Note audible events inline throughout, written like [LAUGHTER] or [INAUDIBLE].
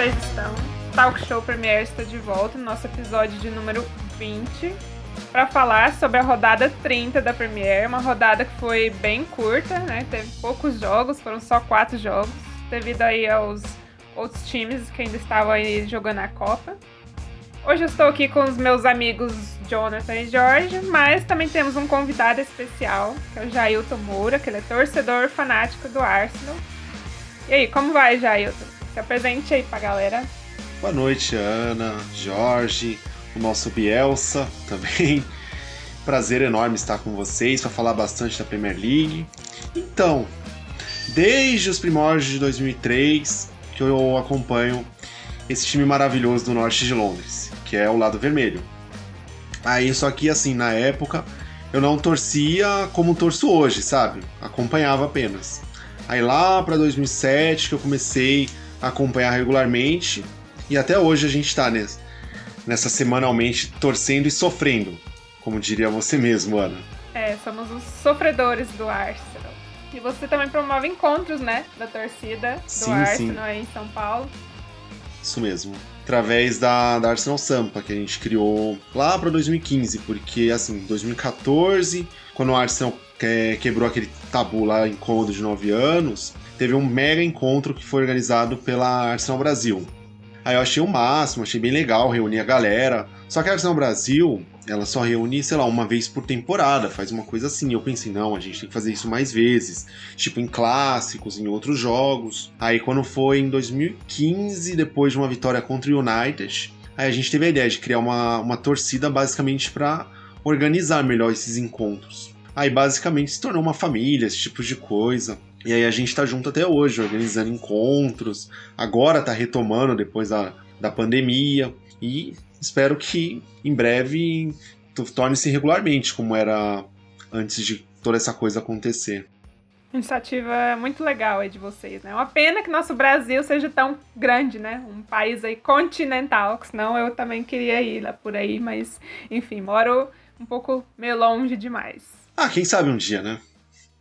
vocês estão? Talk Show Premier está de volta no nosso episódio de número 20 para falar sobre a rodada 30 da Premier, uma rodada que foi bem curta, né? Teve poucos jogos, foram só quatro jogos, devido aí aos outros times que ainda estavam aí jogando a Copa. Hoje eu estou aqui com os meus amigos Jonathan e Jorge, mas também temos um convidado especial, que é o Jailton Moura, que ele é torcedor fanático do Arsenal. E aí, como vai, Jailton? Se apresente aí pra galera. Boa noite, Ana, Jorge, o nosso Bielsa também. [LAUGHS] Prazer enorme estar com vocês para falar bastante da Premier League. Então, desde os primórdios de 2003 que eu acompanho esse time maravilhoso do norte de Londres, que é o lado vermelho. Aí, só que assim, na época, eu não torcia como torço hoje, sabe? Acompanhava apenas. Aí lá para 2007 que eu comecei acompanhar regularmente e até hoje a gente tá nessa, nessa semanalmente torcendo e sofrendo, como diria você mesmo, Ana. É, somos os sofredores do Arsenal. E você também promove encontros, né, da torcida do sim, Arsenal sim. aí em São Paulo. Isso mesmo. Através da, da Arsenal Sampa, que a gente criou lá para 2015, porque assim, 2014, quando o Arsenal que, quebrou aquele tabu lá em Cômodo de 9 anos, teve um mega encontro que foi organizado pela Arsenal Brasil. Aí eu achei o máximo, achei bem legal reunir a galera. Só que a Arsenal Brasil, ela só reúne, sei lá, uma vez por temporada, faz uma coisa assim. Eu pensei, não, a gente tem que fazer isso mais vezes, tipo em clássicos, em outros jogos. Aí quando foi em 2015, depois de uma vitória contra o United, aí a gente teve a ideia de criar uma, uma torcida basicamente para organizar melhor esses encontros. Aí basicamente se tornou uma família, esse tipo de coisa. E aí a gente tá junto até hoje, organizando encontros. Agora tá retomando depois da, da pandemia. E espero que em breve torne-se regularmente, como era antes de toda essa coisa acontecer. Iniciativa muito legal aí de vocês, né? Uma pena que nosso Brasil seja tão grande, né? Um país aí continental, que senão eu também queria ir lá por aí, mas enfim, moro um pouco meio longe demais. Ah, quem sabe um dia, né?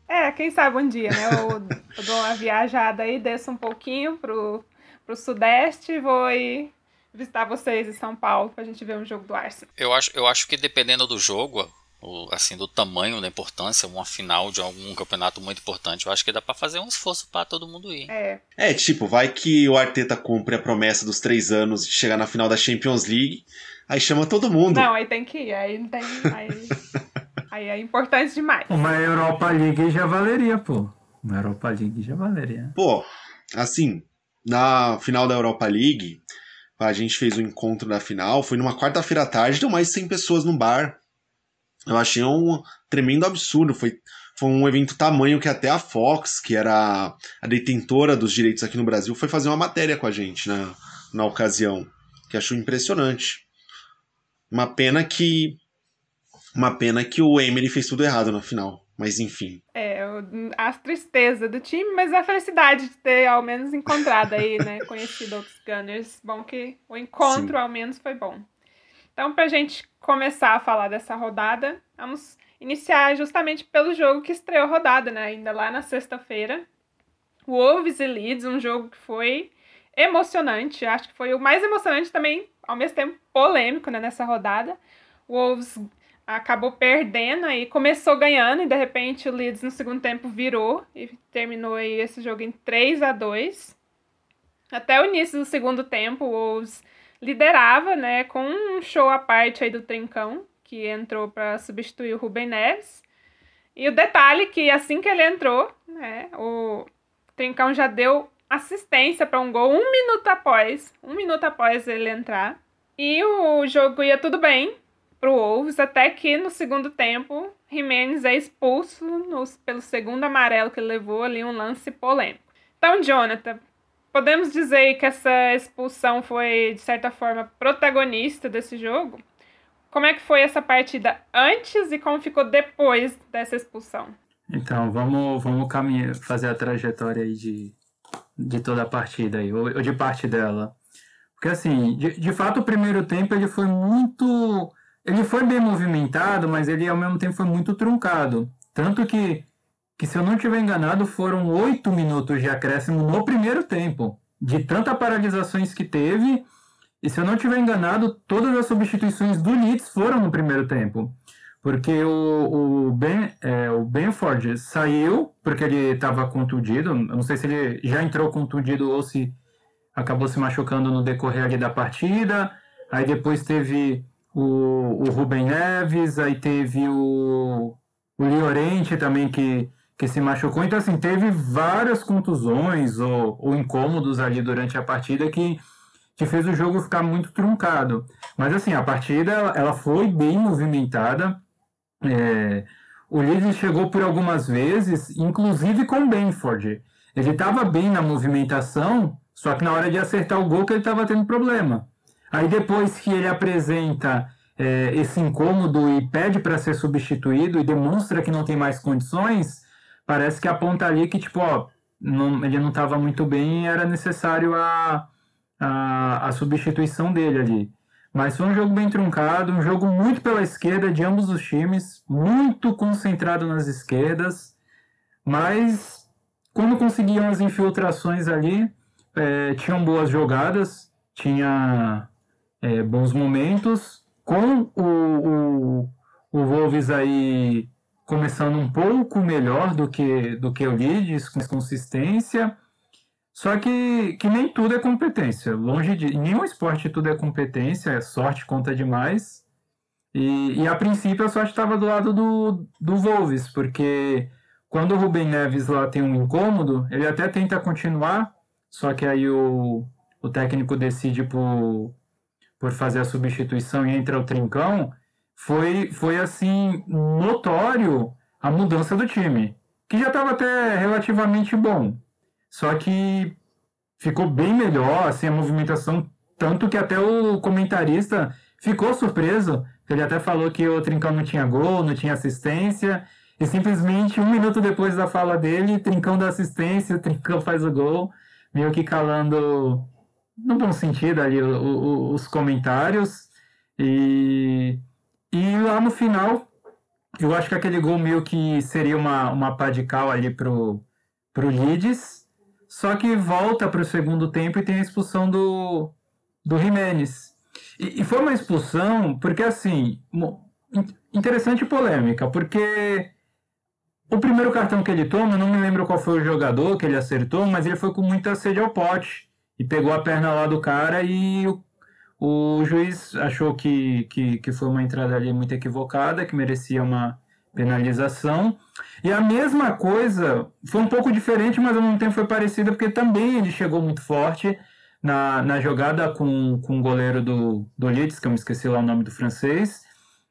É, quem sabe um dia, né? Eu, eu dou uma viajada aí, desço um pouquinho pro, pro Sudeste e vou aí visitar vocês em São Paulo pra gente ver um jogo do Arsenal. Eu acho, eu acho que dependendo do jogo, assim, do tamanho, da importância, uma final de algum campeonato muito importante, eu acho que dá para fazer um esforço para todo mundo ir. É. É, tipo, vai que o Arteta cumpre a promessa dos três anos de chegar na final da Champions League, aí chama todo mundo. Não, aí tem que ir, aí não tem. Aí... [LAUGHS] Aí é importante demais. Uma Europa League já valeria, pô. Uma Europa League já valeria. Pô, assim, na final da Europa League, a gente fez o um encontro da final, foi numa quarta-feira à tarde, deu mais de 100 pessoas no bar. Eu achei um tremendo absurdo, foi, foi um evento tamanho que até a Fox, que era a detentora dos direitos aqui no Brasil, foi fazer uma matéria com a gente na, na ocasião, que achou impressionante. Uma pena que uma pena que o Emery fez tudo errado no final. Mas enfim. É, a tristeza do time, mas a felicidade de ter ao menos encontrado aí, né? [LAUGHS] conhecido outros Gunners. Bom que o encontro Sim. ao menos foi bom. Então, pra gente começar a falar dessa rodada, vamos iniciar justamente pelo jogo que estreou a rodada, né? Ainda lá na sexta-feira. Wolves e Leeds, um jogo que foi emocionante. Acho que foi o mais emocionante também, ao mesmo tempo polêmico, né, nessa rodada. Wolves acabou perdendo aí, começou ganhando e de repente o Leeds no segundo tempo virou e terminou aí esse jogo em 3 a 2. Até o início do segundo tempo, o Wolves liderava, né, com um show à parte aí do Trincão, que entrou para substituir o Rubem Neves. E o detalhe que assim que ele entrou, né, o Trincão já deu assistência para um gol um minuto após, um minuto após ele entrar. E o jogo ia tudo bem, pro Wolves, até que no segundo tempo, Jimenez é expulso pelo segundo amarelo que levou ali, um lance polêmico. Então, Jonathan, podemos dizer que essa expulsão foi, de certa forma, protagonista desse jogo? Como é que foi essa partida antes e como ficou depois dessa expulsão? Então, vamos, vamos caminhar, fazer a trajetória aí de, de toda a partida aí, ou, ou de parte dela. Porque assim, de, de fato o primeiro tempo ele foi muito ele foi bem movimentado, mas ele ao mesmo tempo foi muito truncado. Tanto que, que se eu não estiver enganado, foram oito minutos de acréscimo no primeiro tempo. de tanta paralisações que teve. E se eu não estiver enganado, todas as substituições do Leeds foram no primeiro tempo. Porque o, o, ben, é, o Benford saiu porque ele estava contundido. Eu não sei se ele já entrou contundido ou se acabou se machucando no decorrer da partida. Aí depois teve o, o Rubem Neves, aí teve o, o Liorente também que, que se machucou. Então, assim, teve várias contusões ou, ou incômodos ali durante a partida que, que fez o jogo ficar muito truncado. Mas, assim, a partida ela foi bem movimentada. É, o Leeds chegou por algumas vezes, inclusive com o Benford. Ele estava bem na movimentação, só que na hora de acertar o gol que ele estava tendo problema. Aí depois que ele apresenta é, esse incômodo e pede para ser substituído e demonstra que não tem mais condições, parece que aponta ali que, tipo, ó, não, ele não estava muito bem e era necessário a, a, a substituição dele ali. Mas foi um jogo bem truncado, um jogo muito pela esquerda de ambos os times, muito concentrado nas esquerdas, mas quando conseguiam as infiltrações ali, é, tinham boas jogadas, tinha é, bons momentos, com o, o, o Wolves aí começando um pouco melhor do que, do que o Leeds, com consistência, só que, que nem tudo é competência. Longe de. Nenhum esporte tudo é competência, é sorte conta demais. E, e a princípio a sorte estava do lado do, do Wolves, porque quando o Rubem Neves lá tem um incômodo, ele até tenta continuar, só que aí o, o técnico decide por, por fazer a substituição e entra o Trincão, foi, foi assim, notório a mudança do time, que já estava até relativamente bom. Só que ficou bem melhor, assim, a movimentação, tanto que até o comentarista ficou surpreso, ele até falou que o Trincão não tinha gol, não tinha assistência, e simplesmente um minuto depois da fala dele, Trincão dá assistência, o Trincão faz o gol, meio que calando no bom sentido ali o, o, os comentários. E, e lá no final, eu acho que aquele gol meio que seria uma, uma pá de cal ali pro, pro Leeds. Só que volta para o segundo tempo e tem a expulsão do, do Jimenez. E, e foi uma expulsão porque, assim, interessante polêmica, porque o primeiro cartão que ele toma, não me lembro qual foi o jogador que ele acertou, mas ele foi com muita sede ao pote e pegou a perna lá do cara e o, o juiz achou que, que, que foi uma entrada ali muito equivocada, que merecia uma penalização. E a mesma coisa foi um pouco diferente, mas ao mesmo tempo foi parecida, porque também ele chegou muito forte na, na jogada com, com o goleiro do, do Leeds, que eu me esqueci lá o nome do francês,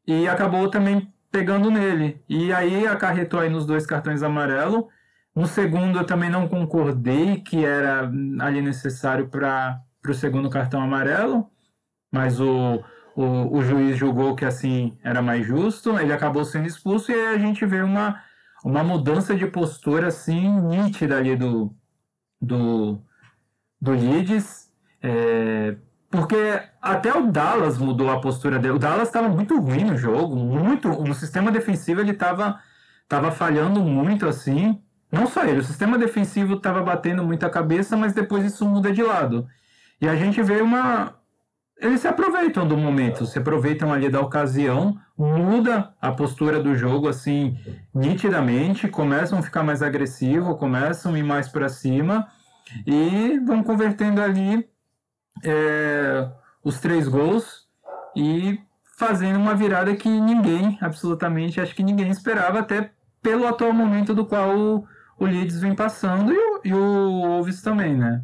e acabou também pegando nele. E aí acarretou aí nos dois cartões amarelos. No segundo, eu também não concordei que era ali necessário para o segundo cartão amarelo, mas o, o, o, juiz julgou que assim era mais justo, ele acabou sendo expulso e aí a gente vê uma, uma mudança de postura assim nítida ali do, do, do Leeds, é, porque até o Dallas mudou a postura dele. O Dallas estava muito ruim no jogo, muito no sistema defensivo ele estava tava falhando muito assim. Não só ele, o sistema defensivo estava batendo muita cabeça, mas depois isso muda de lado. E a gente vê uma. Eles se aproveitam do momento, se aproveitam ali da ocasião, muda a postura do jogo assim nitidamente, começam a ficar mais agressivo, começam a ir mais para cima e vão convertendo ali é, os três gols e fazendo uma virada que ninguém, absolutamente, acho que ninguém esperava, até pelo atual momento do qual o, Leeds vem passando e o, e o Wolves também, né?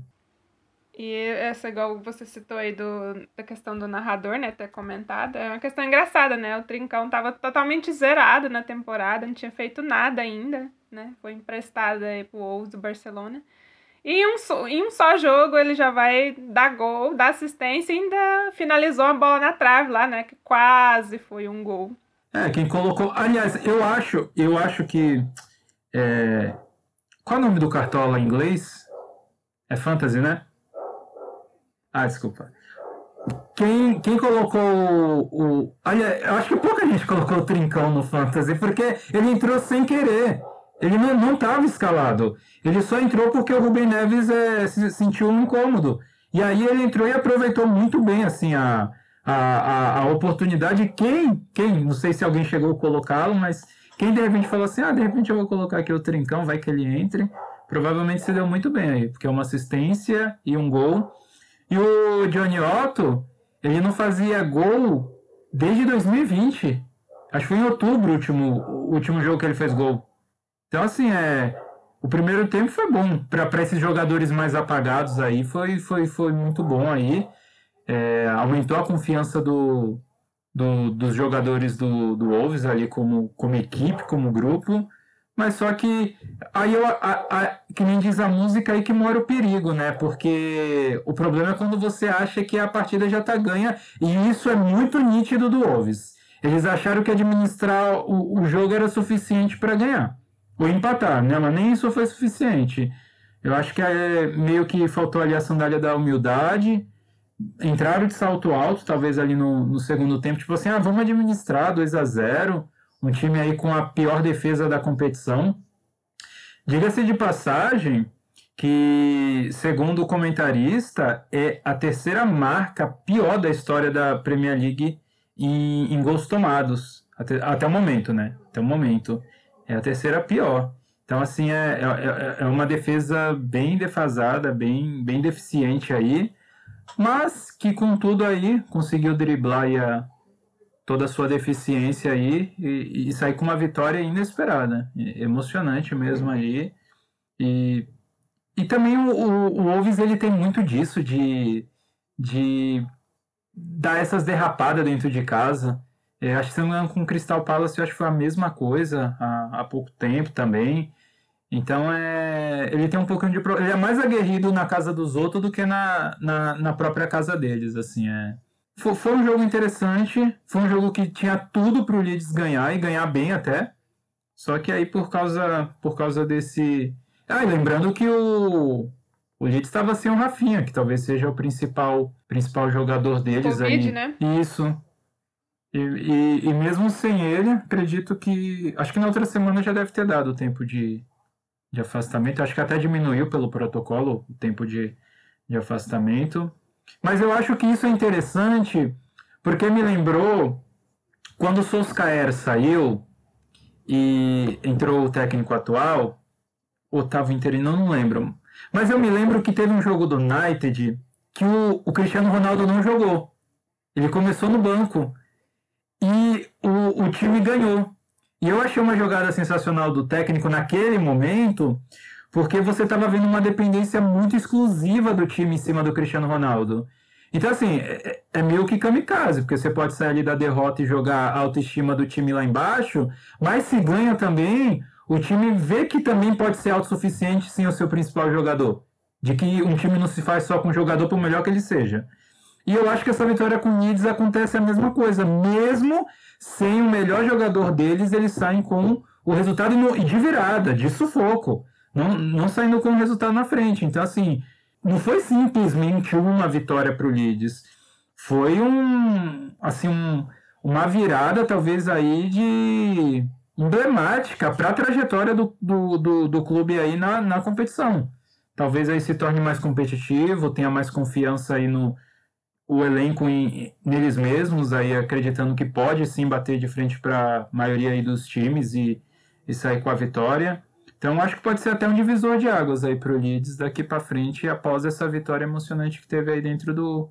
E essa, igual você citou aí do, da questão do narrador, né, ter comentado, é uma questão engraçada, né? O Trincão tava totalmente zerado na temporada, não tinha feito nada ainda, né? Foi emprestado aí pro Wolves do Barcelona. E em um, em um só jogo ele já vai dar gol, dar assistência e ainda finalizou a bola na trave lá, né? Que quase foi um gol. É, quem colocou. Aliás, eu acho, eu acho que. É, qual o nome do cartola em inglês? É Fantasy, né? Ah, desculpa. Quem, quem colocou o. Olha, eu acho que pouca gente colocou o Trincão no Fantasy, porque ele entrou sem querer. Ele não estava escalado. Ele só entrou porque o Rubem Neves é, se sentiu incômodo. E aí ele entrou e aproveitou muito bem assim a, a, a, a oportunidade. Quem, quem, não sei se alguém chegou a colocá-lo, mas quem de repente falou assim, ah, de repente eu vou colocar aqui o trincão, vai que ele entre. Provavelmente se deu muito bem aí, porque é uma assistência e um gol. E o Johnny Otto, ele não fazia gol desde 2020. Acho que foi em outubro o último, o último jogo que ele fez gol. Então, assim, é, o primeiro tempo foi bom. Para esses jogadores mais apagados aí, foi, foi, foi muito bom aí. É, aumentou a confiança do, do, dos jogadores do, do Wolves ali como, como equipe, como grupo. Mas só que aí eu, a, a, que nem diz a música aí que mora o perigo, né? Porque o problema é quando você acha que a partida já tá ganha, e isso é muito nítido do Wolves. Eles acharam que administrar o, o jogo era suficiente para ganhar ou empatar, né? Mas nem isso foi suficiente. Eu acho que é meio que faltou ali a sandália da humildade. Entraram de salto alto, talvez ali no, no segundo tempo, tipo assim, ah, vamos administrar 2 a 0 um time aí com a pior defesa da competição. Diga-se de passagem que, segundo o comentarista, é a terceira marca pior da história da Premier League em, em gols tomados, até, até o momento, né? Até o momento. É a terceira pior. Então, assim, é, é, é, uma defesa bem defasada, bem, bem deficiente aí, mas que, contudo, aí conseguiu driblar a, toda a sua deficiência aí e, e sair com uma vitória inesperada, emocionante mesmo aí. E, e também o, o, Wolves ele tem muito disso, de, de dar essas derrapadas dentro de casa. É, acho que com o Crystal Palace, acho que foi a mesma coisa há, há pouco tempo também. Então é, ele tem um pouquinho de ele é mais aguerrido na casa dos outros do que na, na, na própria casa deles, assim é. Foi, foi, um jogo interessante, foi um jogo que tinha tudo para o Leeds ganhar e ganhar bem até. Só que aí por causa por causa desse, ah, lembrando que o o Leeds estava sem o Rafinha, que talvez seja o principal principal jogador deles Covid, aí. né? Isso. E, e, e, mesmo sem ele, acredito que. Acho que na outra semana já deve ter dado o tempo de, de afastamento. Acho que até diminuiu pelo protocolo o tempo de, de afastamento. Mas eu acho que isso é interessante porque me lembrou quando o Solskjaer saiu e entrou o técnico atual, Otávio Interino, não lembro. Mas eu me lembro que teve um jogo do United que o, o Cristiano Ronaldo não jogou. Ele começou no banco e o, o time ganhou. E eu achei uma jogada sensacional do técnico naquele momento, porque você estava vendo uma dependência muito exclusiva do time em cima do Cristiano Ronaldo. Então, assim, é, é, meio que kamikaze, porque você pode sair ali da derrota e jogar a autoestima do time lá embaixo, mas se ganha também, o time vê que também pode ser autossuficiente sem o seu principal jogador. De que um time não se faz só com o jogador, por melhor que ele seja. E eu acho que essa vitória com o Leeds acontece a mesma coisa. Mesmo sem o melhor jogador deles, eles saem com o resultado de virada, de sufoco. Não, não saindo com o resultado na frente. Então, assim, não foi simplesmente uma vitória para o Leeds. Foi um, assim, um, uma virada, talvez, aí de emblemática para a trajetória do, do, do, do, clube aí na, na competição. Talvez aí se torne mais competitivo, tenha mais confiança aí no, o elenco em, neles mesmos, aí acreditando que pode sim bater de frente para a maioria dos times e, e sair com a vitória. Então acho que pode ser até um divisor de águas aí para o Leeds daqui para frente após essa vitória emocionante que teve aí dentro do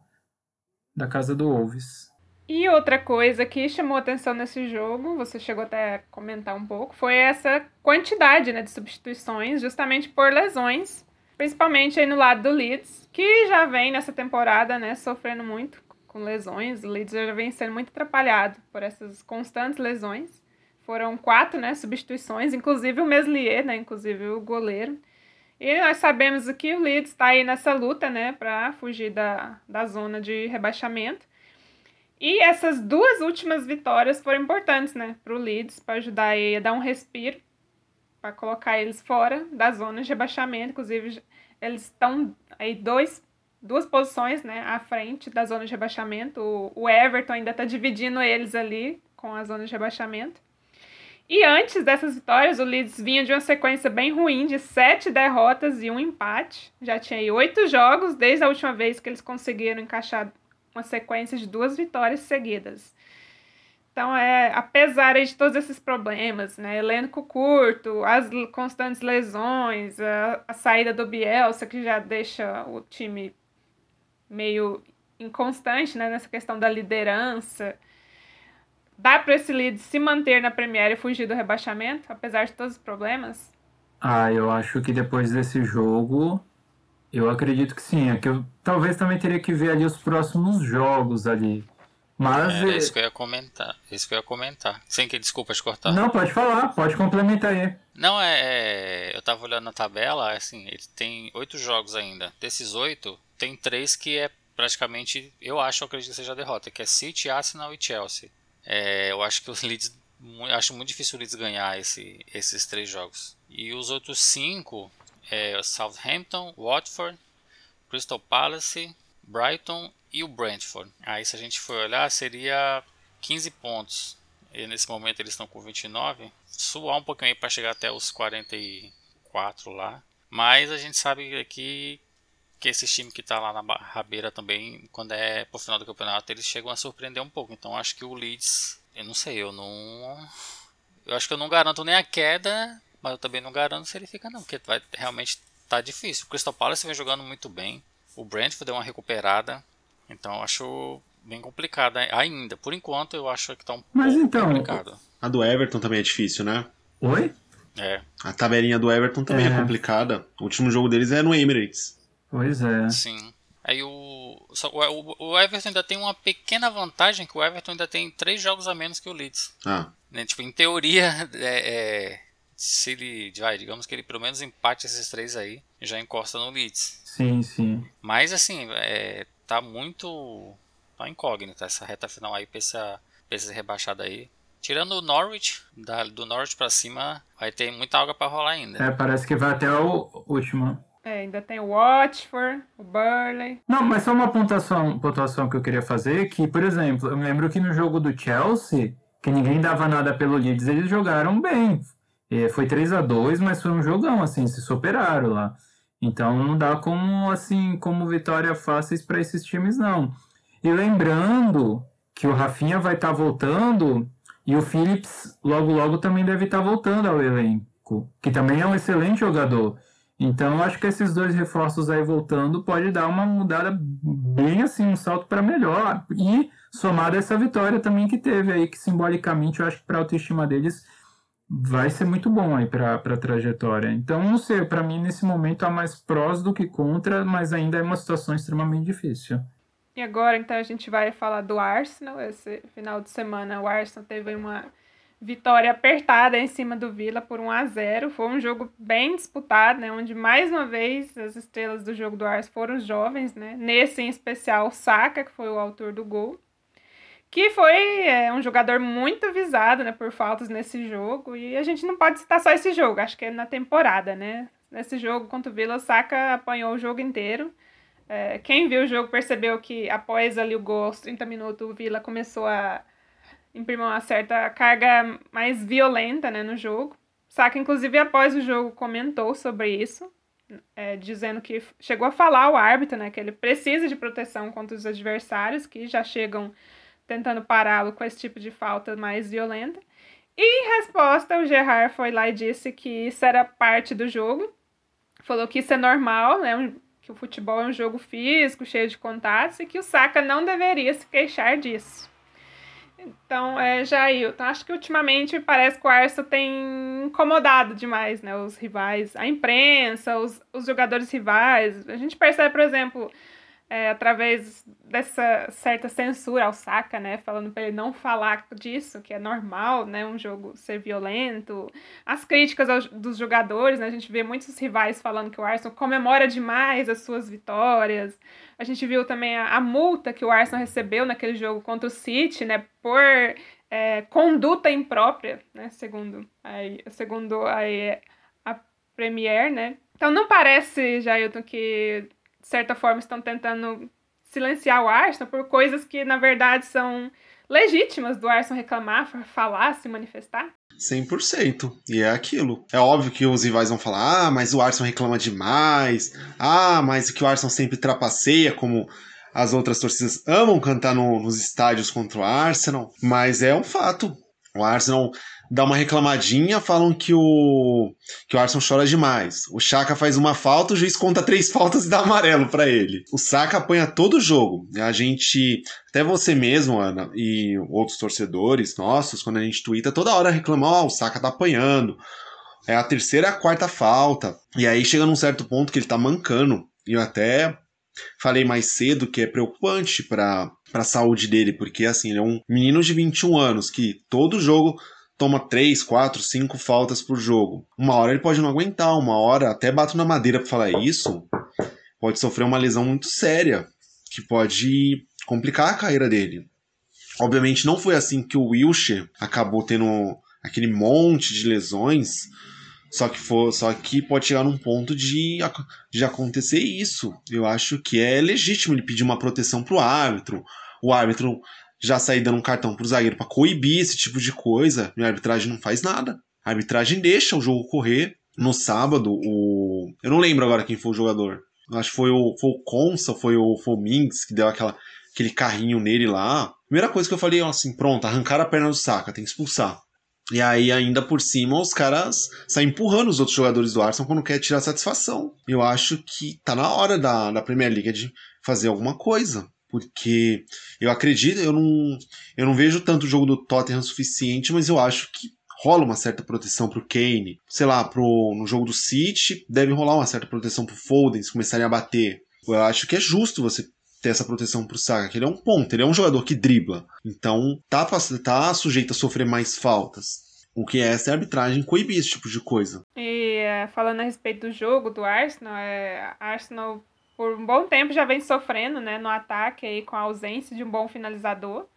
da casa do Wolves. E outra coisa que chamou atenção nesse jogo, você chegou até a comentar um pouco, foi essa quantidade né, de substituições, justamente por lesões Principalmente aí no lado do Leeds, que já vem nessa temporada, né, sofrendo muito com lesões. O Leeds já vem sendo muito atrapalhado por essas constantes lesões. Foram quatro, né, substituições, inclusive o Meslier, né, inclusive o goleiro. E nós sabemos que o Leeds está aí nessa luta, né, para fugir da, da zona de rebaixamento. E essas duas últimas vitórias foram importantes, né, para o Leeds, para ajudar aí a dar um respiro para colocar eles fora da zona de rebaixamento. Inclusive, eles estão aí dois, duas posições né, à frente da zona de rebaixamento. O, o Everton ainda está dividindo eles ali com a zona de rebaixamento. E antes dessas vitórias, o Leeds vinha de uma sequência bem ruim de sete derrotas e um empate. Já tinha aí oito jogos desde a última vez que eles conseguiram encaixar uma sequência de duas vitórias seguidas. Então, é, apesar de todos esses problemas, né, elenco curto, as constantes lesões, a, a saída do Bielsa, que já deixa o time meio inconstante né, nessa questão da liderança, Dá para esse Leeds se manter na Premier e fugir do rebaixamento, apesar de todos os problemas? Ah, eu acho que depois desse jogo, eu acredito que sim. É que eu talvez também teria que ver ali os próximos jogos ali. Mas é, é isso que eu ia comentar. Isso que eu ia comentar. Sem que desculpa te cortar. Não, pode falar, pode complementar aí. Não, é, é. Eu tava olhando na tabela, assim, ele tem oito jogos ainda. Desses oito, tem três que é praticamente, eu acho, eu acredito que seja a derrota, que é City, Arsenal e Chelsea. É, eu acho que os Leeds, acho muito difícil o Leeds ganhar esse, esses três jogos. E os outros cinco é Southampton, Watford, Crystal Palace, Brighton e o Brentford. Aí se a gente for olhar, seria 15 pontos. E nesse momento eles estão com 29. Suar um pouquinho aí para chegar até os 44 lá. Mas a gente sabe que que esses times que tá lá na rabeira também, quando é pro final do campeonato, eles chegam a surpreender um pouco. Então acho que o Leeds, eu não sei, eu não. Eu acho que eu não garanto nem a queda, mas eu também não garanto se ele fica não, porque vai realmente tá difícil. O Crystal Palace vem jogando muito bem, o Brentford deu uma recuperada, então acho bem complicado ainda. Por enquanto eu acho que tá um mas pouco então, complicado. A do Everton também é difícil, né? Oi? É. A tabelinha do Everton também é, é complicada. O último jogo deles é no Emirates. Pois é. Sim. Aí o, só, o, o Everton ainda tem uma pequena vantagem que o Everton ainda tem três jogos a menos que o Leeds. Ah. Né? Tipo, em teoria, [LAUGHS] é, é, se ele, vai, digamos que ele pelo menos empate esses três aí, já encosta no Leeds. Sim, sim. Mas assim, é, tá muito tá incógnita essa reta final aí pra essa, pra esse rebaixado aí. Tirando o Norwich, da, do Norwich pra cima, vai ter muita água para rolar ainda. É, parece que vai até o último. É, ainda tem o Watford, o Burley. Não, mas só uma pontuação, pontuação que eu queria fazer, que, por exemplo, eu me lembro que no jogo do Chelsea, que ninguém dava nada pelo Leeds, eles jogaram bem. E foi 3 a 2 mas foi um jogão, assim, se superaram lá. Então não dá como, assim, como vitória fáceis para esses times, não. E lembrando que o Rafinha vai estar tá voltando e o Phillips logo logo também deve estar tá voltando ao elenco, que também é um excelente jogador. Então, acho que esses dois reforços aí voltando pode dar uma mudada bem assim, um salto para melhor. E somado a essa vitória também que teve aí, que simbolicamente eu acho que para a autoestima deles vai ser muito bom aí para a trajetória. Então, não sei, para mim nesse momento há mais prós do que contra, mas ainda é uma situação extremamente difícil. E agora, então, a gente vai falar do Arsenal. Esse final de semana, o Arsenal teve uma vitória apertada em cima do Vila por 1 a 0 Foi um jogo bem disputado, né? Onde mais uma vez as estrelas do jogo do Ars foram os jovens, né? Nesse em especial o Saka, que foi o autor do gol. Que foi é, um jogador muito visado né, por faltas nesse jogo. E a gente não pode citar só esse jogo, acho que é na temporada, né? Nesse jogo contra o Vila, o Saka apanhou o jogo inteiro. É, quem viu o jogo percebeu que após ali o gol, aos 30 minutos, o Vila começou a imprimir uma certa carga mais violenta né, no jogo. Saka, inclusive, após o jogo, comentou sobre isso, é, dizendo que chegou a falar ao árbitro né, que ele precisa de proteção contra os adversários que já chegam tentando pará-lo com esse tipo de falta mais violenta. E em resposta, o Gerard foi lá e disse que isso era parte do jogo. Falou que isso é normal, né? que o futebol é um jogo físico, cheio de contatos, e que o Saka não deveria se queixar disso. Então, é, Jailton, acho que ultimamente parece que o Arsenal tem incomodado demais, né? Os rivais, a imprensa, os, os jogadores rivais. A gente percebe, por exemplo, é, através dessa certa censura ao Saka, né, falando para ele não falar disso, que é normal, né, um jogo ser violento. As críticas dos jogadores, né, a gente vê muitos rivais falando que o Arsenal comemora demais as suas vitórias. A gente viu também a, a multa que o Arsenal recebeu naquele jogo contra o City, né, por é, conduta imprópria, né, segundo aí, segundo aí, a Premier, né. Então não parece, Jailton, que de certa forma, estão tentando silenciar o Arsenal por coisas que, na verdade, são legítimas do Arsenal reclamar, falar, se manifestar? 100%. E é aquilo. É óbvio que os rivais vão falar: ah, mas o Arsenal reclama demais. Ah, mas que o Arsenal sempre trapaceia, como as outras torcidas amam cantar no, nos estádios contra o Arsenal. Mas é um fato. O Arsenal dá uma reclamadinha, falam que o que o Arsenal chora demais. O Chaka faz uma falta, o juiz conta três [LAUGHS] faltas e dá amarelo para ele. O Saka apanha todo o jogo. A gente, até você mesmo, Ana, e outros torcedores nossos, quando a gente twitta, toda hora reclamam, ó, oh, o Saka tá apanhando. É a terceira a quarta falta. E aí chega num certo ponto que ele tá mancando. E eu até falei mais cedo que é preocupante para a saúde dele, porque assim, ele é um menino de 21 anos que todo jogo toma 3, 4, 5 faltas por jogo. Uma hora ele pode não aguentar, uma hora, até bato na madeira para falar isso, pode sofrer uma lesão muito séria, que pode complicar a carreira dele. Obviamente não foi assim que o Wilshire acabou tendo aquele monte de lesões, só que for, só que pode chegar num ponto de, de acontecer isso. Eu acho que é legítimo ele pedir uma proteção pro árbitro. O árbitro já sair dando um cartão pro zagueiro para coibir esse tipo de coisa, e a arbitragem não faz nada. A arbitragem deixa o jogo correr. No sábado, o. Eu não lembro agora quem foi o jogador. Acho que foi o, foi o Consa, foi o, foi que deu aquela, aquele carrinho nele lá. Primeira coisa que eu falei, assim, pronto, arrancar a perna do saca, tem que expulsar. E aí, ainda por cima, os caras saem empurrando os outros jogadores do Arsenal quando quer tirar satisfação. Eu acho que tá na hora da, da Premier League de fazer alguma coisa porque eu acredito, eu não, eu não vejo tanto o jogo do Tottenham suficiente, mas eu acho que rola uma certa proteção pro Kane. Sei lá, pro, no jogo do City, deve rolar uma certa proteção pro Foden, se começarem a bater. Eu acho que é justo você ter essa proteção pro Saka, que ele é um ponto, ele é um jogador que dribla. Então, tá, tá sujeito a sofrer mais faltas. O que é essa é arbitragem coibir esse tipo de coisa. E é, falando a respeito do jogo do Arsenal, é, Arsenal por um bom tempo já vem sofrendo né, no ataque aí, com a ausência de um bom finalizador.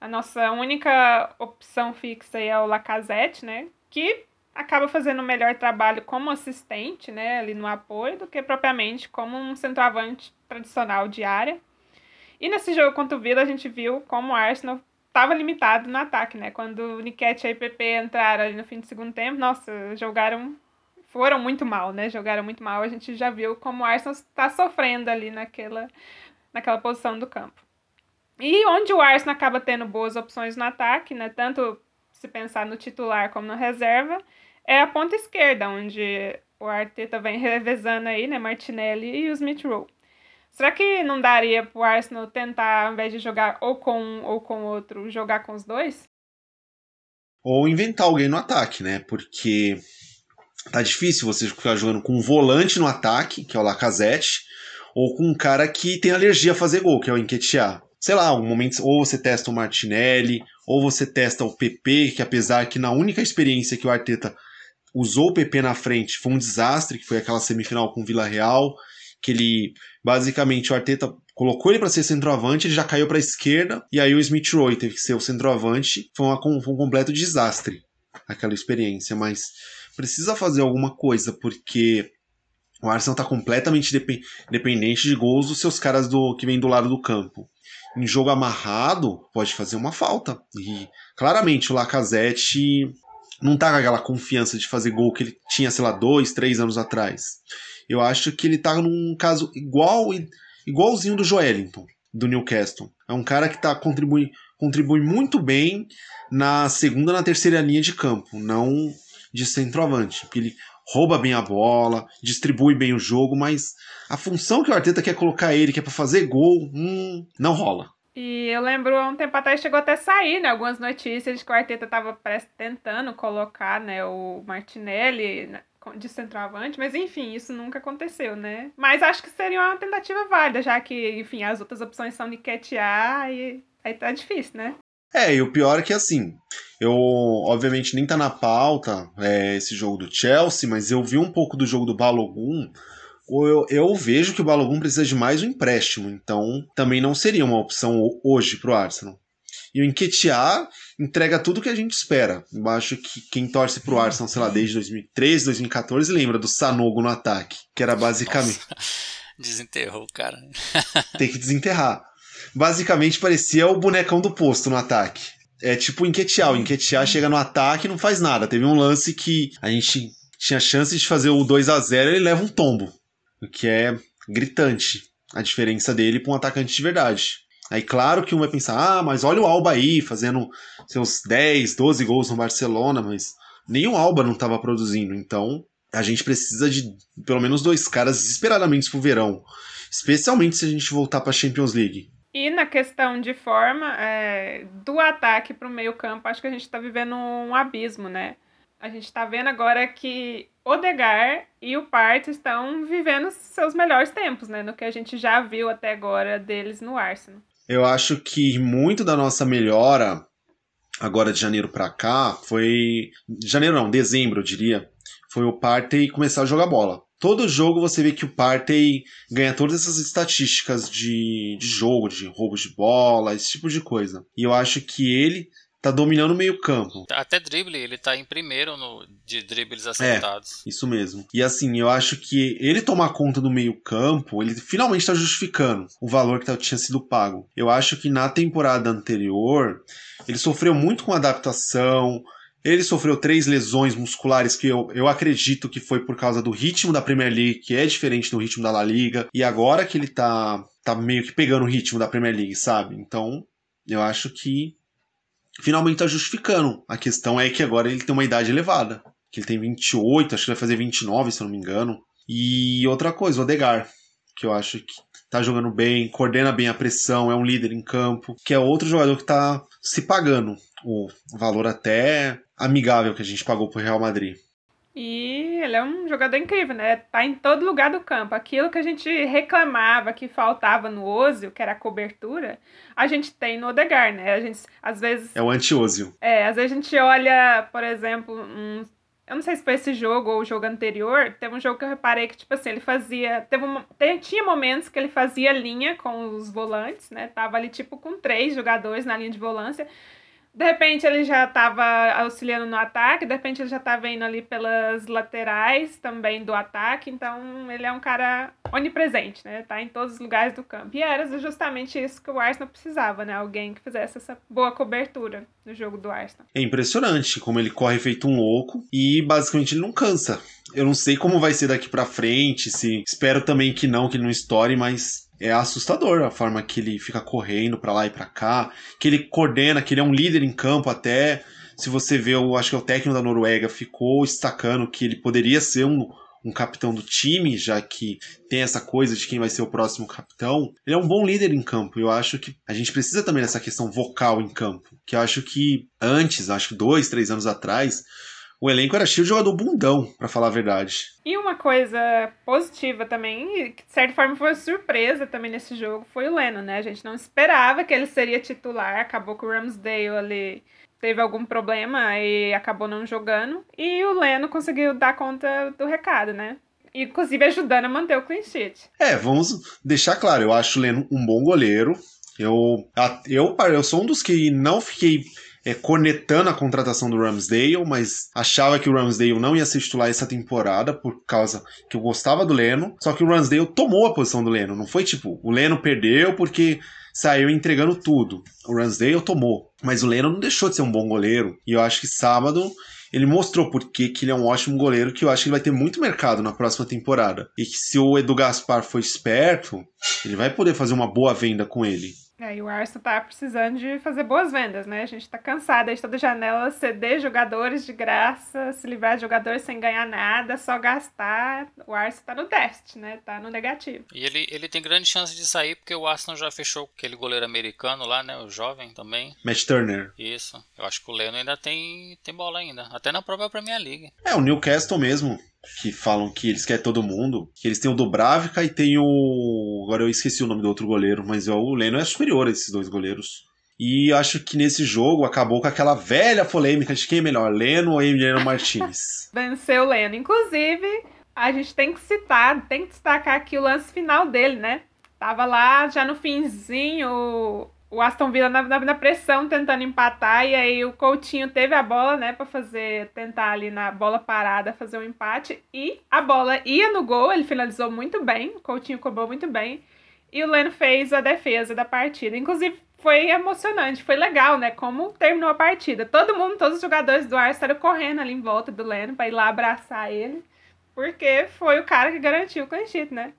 A nossa única opção fixa é o Lacazette, né? Que acaba fazendo o melhor trabalho como assistente, né, ali no apoio, do que propriamente como um centroavante tradicional de área. E nesse jogo contra o Villa, a gente viu como o Arsenal estava limitado no ataque, né? Quando o Niket e a IPP entraram ali no fim do segundo tempo, nossa, jogaram foram muito mal, né? Jogaram muito mal. A gente já viu como o Arsenal está sofrendo ali naquela, naquela posição do campo. E onde o Arsenal acaba tendo boas opções no ataque, né? Tanto se pensar no titular como na reserva, é a ponta esquerda, onde o Arteta vem revezando aí, né? Martinelli e o Smith Rowe. Será que não daria para o Arsenal tentar, ao invés de jogar ou com um ou com outro, jogar com os dois? Ou inventar alguém no ataque, né? Porque tá difícil você ficar jogando com um volante no ataque, que é o Lacazette, ou com um cara que tem alergia a fazer gol, que é o Enquetear. Sei lá, um momento, ou você testa o Martinelli, ou você testa o PP, que apesar que na única experiência que o Arteta usou o PP na frente foi um desastre, que foi aquela semifinal com o Vila Real, que ele basicamente o Arteta colocou ele para ser centroavante, ele já caiu para a esquerda, e aí o Smith Rowe teve que ser o centroavante, foi, uma, foi um completo desastre aquela experiência, mas precisa fazer alguma coisa, porque o Arsenal está completamente dependente de gols dos seus caras do que vem do lado do campo. Em jogo amarrado, pode fazer uma falta. E claramente o Lacazette não tá com aquela confiança de fazer gol que ele tinha, sei lá, dois, três anos atrás. Eu acho que ele tá num caso igual igualzinho do Joelinton, do Newcastle. É um cara que tá contribui, contribui muito bem na segunda na terceira linha de campo. Não de centroavante, porque ele rouba bem a bola, distribui bem o jogo, mas a função que o Arteta quer colocar ele, que é para fazer gol, hum, não rola. E eu lembro, há um tempo atrás chegou até a sair, né, algumas notícias de que o Arteta estava tentando colocar, né, o Martinelli né, de centroavante, mas enfim, isso nunca aconteceu, né? Mas acho que seria uma tentativa válida, já que, enfim, as outras opções são Niquetear e aí tá difícil, né? É, e o pior é que assim, eu obviamente nem tá na pauta é, esse jogo do Chelsea, mas eu vi um pouco do jogo do Balogun. Eu, eu vejo que o Balogun precisa de mais um empréstimo, então também não seria uma opção hoje pro Arsenal. E o Enquetear entrega tudo que a gente espera. Eu acho que quem torce pro Arsenal, sei lá, desde 2013, 2014, lembra do Sanogo no ataque, que era basicamente. Nossa. [LAUGHS] Desenterrou cara. Tem que desenterrar basicamente parecia o bonecão do posto no ataque. é tipo Enquetear. O Enquetear chega no ataque e não faz nada. Teve um lance que a gente tinha chance de fazer o 2 a 0 ele leva um tombo. O que é gritante a diferença dele para um atacante de verdade. Aí, claro que um vai pensar, ah, mas olha o Alba aí, fazendo seus 10, 12 gols no Barcelona, mas nenhum Alba não estava produzindo. Então, a gente precisa de pelo menos dois caras desesperadamente pro verão. Especialmente se a gente voltar para a Champions League. E na questão de forma, é, do ataque para o meio-campo, acho que a gente está vivendo um abismo, né? A gente está vendo agora que Odegar e o Part estão vivendo seus melhores tempos, né? No que a gente já viu até agora deles no Arsenal. Eu acho que muito da nossa melhora agora de janeiro para cá foi janeiro não, dezembro, eu diria, foi o Partey começar a jogar bola. Todo jogo você vê que o Partey ganha todas essas estatísticas de, de jogo, de roubos de bola, esse tipo de coisa. E eu acho que ele tá dominando o meio-campo. Até drible, ele tá em primeiro no, de dribles acertados. É, isso mesmo. E assim, eu acho que ele tomar conta do meio-campo, ele finalmente tá justificando o valor que tinha sido pago. Eu acho que na temporada anterior, ele sofreu muito com adaptação. Ele sofreu três lesões musculares que eu, eu acredito que foi por causa do ritmo da Premier League, que é diferente do ritmo da La Liga. E agora que ele tá, tá meio que pegando o ritmo da Premier League, sabe? Então, eu acho que finalmente está justificando. A questão é que agora ele tem uma idade elevada. Que ele tem 28, acho que vai fazer 29, se eu não me engano. E outra coisa, o Odegar, que eu acho que tá jogando bem, coordena bem a pressão, é um líder em campo, que é outro jogador que tá se pagando o valor até amigável que a gente pagou pro Real Madrid. E ele é um jogador incrível, né? Tá em todo lugar do campo. Aquilo que a gente reclamava que faltava no Ozil, que era a cobertura, a gente tem no Odegar, né? A gente, às vezes... É o anti-Ozil. É, às vezes a gente olha, por exemplo, um... Eu não sei se foi esse jogo ou o jogo anterior. Teve um jogo que eu reparei que, tipo assim, ele fazia. Teve uma, tinha momentos que ele fazia linha com os volantes, né? Tava ali, tipo, com três jogadores na linha de volância. De repente ele já estava auxiliando no ataque, de repente ele já estava indo ali pelas laterais também do ataque, então ele é um cara onipresente, né? Tá em todos os lugares do campo. E era justamente isso que o Arsenal precisava, né? Alguém que fizesse essa boa cobertura no jogo do Arsenal. É impressionante como ele corre feito um louco e basicamente ele não cansa. Eu não sei como vai ser daqui para frente, se espero também que não, que não estoure, mas é assustador a forma que ele fica correndo para lá e para cá, que ele coordena, que ele é um líder em campo até. Se você vê, eu acho que é o técnico da Noruega ficou destacando que ele poderia ser um, um capitão do time, já que tem essa coisa de quem vai ser o próximo capitão. Ele é um bom líder em campo. Eu acho que a gente precisa também dessa questão vocal em campo, que eu acho que antes, acho que dois, três anos atrás, o elenco era cheio de jogador bundão, para falar a verdade. E uma coisa positiva também, que de certa forma foi surpresa também nesse jogo, foi o Leno, né? A gente não esperava que ele seria titular, acabou que o Ramsdale ali teve algum problema e acabou não jogando. E o Leno conseguiu dar conta do recado, né? Inclusive ajudando a manter o clean sheet. É, vamos deixar claro, eu acho o Leno um bom goleiro. Eu, eu, eu sou um dos que não fiquei é, cornetando a contratação do Ramsdale, mas achava que o Ramsdale não ia se titular essa temporada por causa que eu gostava do Leno. Só que o Ramsdale tomou a posição do Leno. Não foi tipo, o Leno perdeu porque saiu entregando tudo. O Ramsdale tomou. Mas o Leno não deixou de ser um bom goleiro. E eu acho que sábado ele mostrou porque que ele é um ótimo goleiro, que eu acho que ele vai ter muito mercado na próxima temporada. E que se o Edu Gaspar for esperto, ele vai poder fazer uma boa venda com ele. É, e o Arsenal tá precisando de fazer boas vendas, né? A gente tá cansada de toda janela ceder jogadores de graça, se livrar de jogadores sem ganhar nada, só gastar. O Arsenal tá no déficit, né? Tá no negativo. E ele, ele tem grande chance de sair porque o Arsenal já fechou aquele goleiro americano lá, né? O jovem também. Matt Turner. Isso. Eu acho que o Leno ainda tem, tem bola ainda. Até na própria Premier League. É, o Newcastle mesmo que falam que eles querem todo mundo. Que eles têm o Dubravka e tem o. Agora eu esqueci o nome do outro goleiro, mas é o Leno é superior a esses dois goleiros. E acho que nesse jogo acabou com aquela velha polêmica de quem é melhor, Leno ou Emiliano Martinez. [LAUGHS] Venceu o Leno. Inclusive, a gente tem que citar, tem que destacar aqui o lance final dele, né? Tava lá já no finzinho o Aston Villa na, na, na, pressão tentando empatar e aí o Coutinho teve a bola, né, para fazer tentar ali na bola parada fazer um empate e a bola ia no gol, ele finalizou muito bem, o Coutinho cobrou muito bem. E o Leno fez a defesa da partida. Inclusive, foi emocionante, foi legal, né? Como terminou a partida. Todo mundo, todos os jogadores do Arsenal correndo ali em volta do Leno para ir lá abraçar ele. Porque foi o cara que garantiu o clean sheet, né?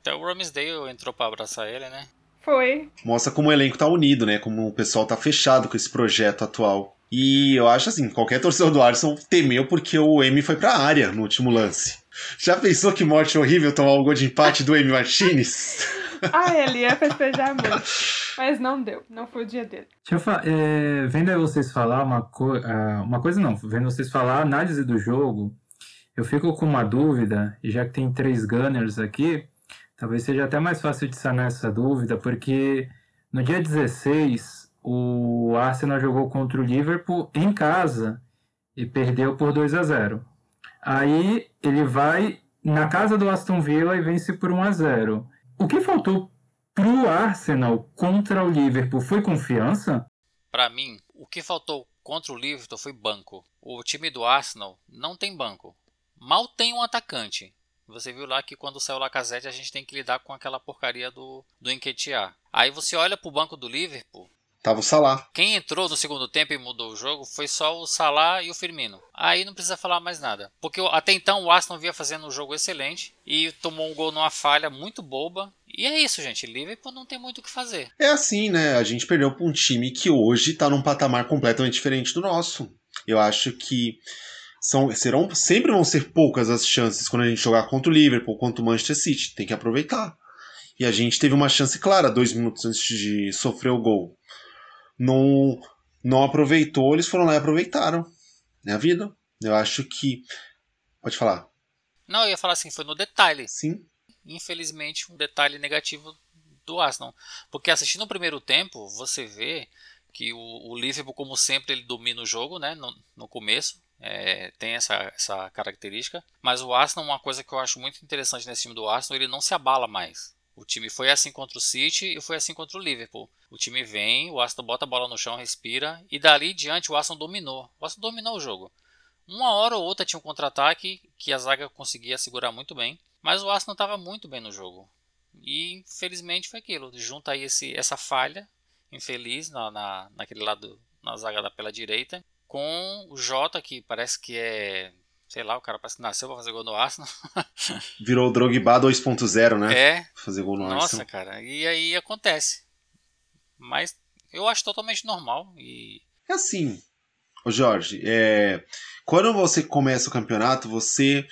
Até o Ramsdale entrou para abraçar ele, né? Foi. Mostra como o elenco tá unido, né? Como o pessoal tá fechado com esse projeto atual. E eu acho assim, qualquer torcedor do Arsenal temeu porque o M foi pra área no último lance. Já pensou que morte horrível tomar um gol de empate do M Martinez? [LAUGHS] ah, ele ia festejar muito. Mas não deu, não foi o dia dele. Deixa eu falar, é, vendo vocês falar uma, co uh, uma coisa, não, vendo vocês falar a análise do jogo, eu fico com uma dúvida, e já que tem três Gunners aqui, talvez seja até mais fácil de sanar essa dúvida, porque no dia 16 o Arsenal jogou contra o Liverpool em casa e perdeu por 2 a 0. Aí ele vai na casa do Aston Villa e vence por 1 a 0. O que faltou pro Arsenal contra o Liverpool foi confiança? Para mim, o que faltou contra o Liverpool foi banco. O time do Arsenal não tem banco. Mal tem um atacante. Você viu lá que quando saiu o Lacazette a gente tem que lidar com aquela porcaria do, do Enquetear. Aí você olha pro banco do Liverpool. Tava o Salah. Quem entrou no segundo tempo e mudou o jogo foi só o Salah e o Firmino. Aí não precisa falar mais nada. Porque até então o Aston vinha fazendo um jogo excelente e tomou um gol numa falha muito boba. E é isso, gente. Liverpool não tem muito o que fazer. É assim, né? A gente perdeu pra um time que hoje tá num patamar completamente diferente do nosso. Eu acho que são, serão, sempre vão ser poucas as chances quando a gente jogar contra o Liverpool, contra o Manchester City. Tem que aproveitar. E a gente teve uma chance clara dois minutos antes de sofrer o gol. Não, não aproveitou, eles foram lá e aproveitaram. É a vida. Eu acho que. Pode falar. Não, eu ia falar assim, foi no detalhe. Sim. Infelizmente, um detalhe negativo do Arsenal. Porque assistindo o primeiro tempo, você vê que o, o Liverpool, como sempre, ele domina o jogo, né? No, no começo. É, tem essa, essa característica. Mas o Arsenal, uma coisa que eu acho muito interessante nesse time do Arsenal, ele não se abala mais. O time foi assim contra o City e foi assim contra o Liverpool. O time vem, o Aston bota a bola no chão, respira e dali diante o Aston dominou. O Aston dominou o jogo. Uma hora ou outra tinha um contra-ataque que a zaga conseguia segurar muito bem, mas o Aston estava muito bem no jogo. E infelizmente foi aquilo. Junta aí esse, essa falha infeliz na, na, naquele lado, na zaga da pela direita, com o Jota, que parece que é. Sei lá, o cara parece que nasceu pra fazer gol no Arsenal. [LAUGHS] Virou o Drogba 2.0, né? É. Fazer gol no Nossa, Arsenal. Nossa, cara. E aí acontece. Mas eu acho totalmente normal. E... É assim, ô Jorge, é... quando você começa o campeonato, você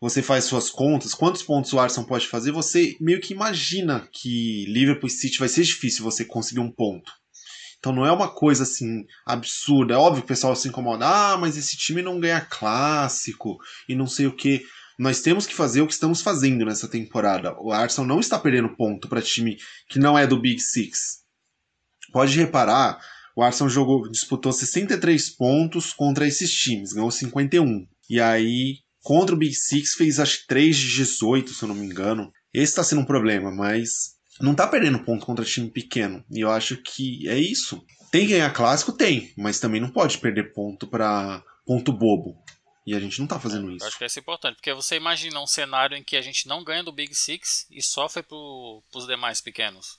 você faz suas contas, quantos pontos o Arsenal pode fazer, você meio que imagina que Liverpool e City vai ser difícil você conseguir um ponto. Então não é uma coisa assim absurda. É óbvio que o pessoal se incomoda, ah, mas esse time não ganha clássico e não sei o que. Nós temos que fazer o que estamos fazendo nessa temporada. O Arsenal não está perdendo ponto para time que não é do Big Six. Pode reparar, o Arsenal jogou, disputou 63 pontos contra esses times, ganhou 51. E aí Contra o Big Six fez acho que 3 de 18, se eu não me engano. Esse está sendo um problema, mas não tá perdendo ponto contra time pequeno. E eu acho que é isso. Tem que ganhar clássico? Tem, mas também não pode perder ponto para ponto bobo. E a gente não tá fazendo isso. acho que isso é importante, porque você imagina um cenário em que a gente não ganha do Big Six e sofre pro, pros demais pequenos.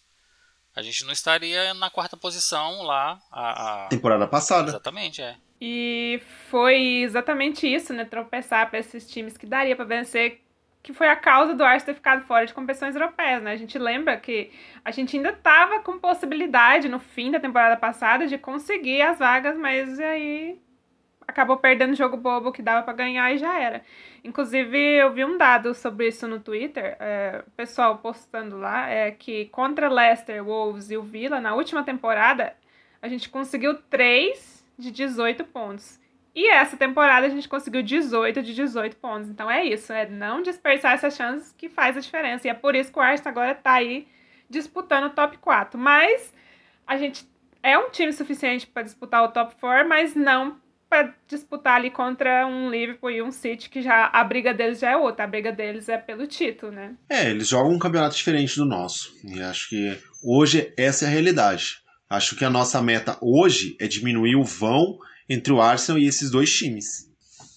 A gente não estaria na quarta posição lá a, a... temporada passada. Exatamente, é. E foi exatamente isso, né? Tropeçar para esses times que daria para vencer, que foi a causa do Arsenal ter ficado fora de competições europeias, né? A gente lembra que a gente ainda estava com possibilidade no fim da temporada passada de conseguir as vagas, mas aí acabou perdendo jogo bobo que dava para ganhar e já era. Inclusive, eu vi um dado sobre isso no Twitter, é, o pessoal postando lá, é que contra Leicester, Wolves e o Villa, na última temporada, a gente conseguiu três de 18 pontos. E essa temporada a gente conseguiu 18 de 18 pontos. Então é isso, é não dispersar essas chances que faz a diferença. E é por isso que o Arsenal agora está aí disputando o top 4. Mas a gente é um time suficiente para disputar o top 4, mas não para disputar ali contra um Liverpool e um City, que já a briga deles já é outra. A briga deles é pelo título, né? É, eles jogam um campeonato diferente do nosso. E acho que hoje essa é a realidade. Acho que a nossa meta hoje é diminuir o vão entre o Arsenal e esses dois times.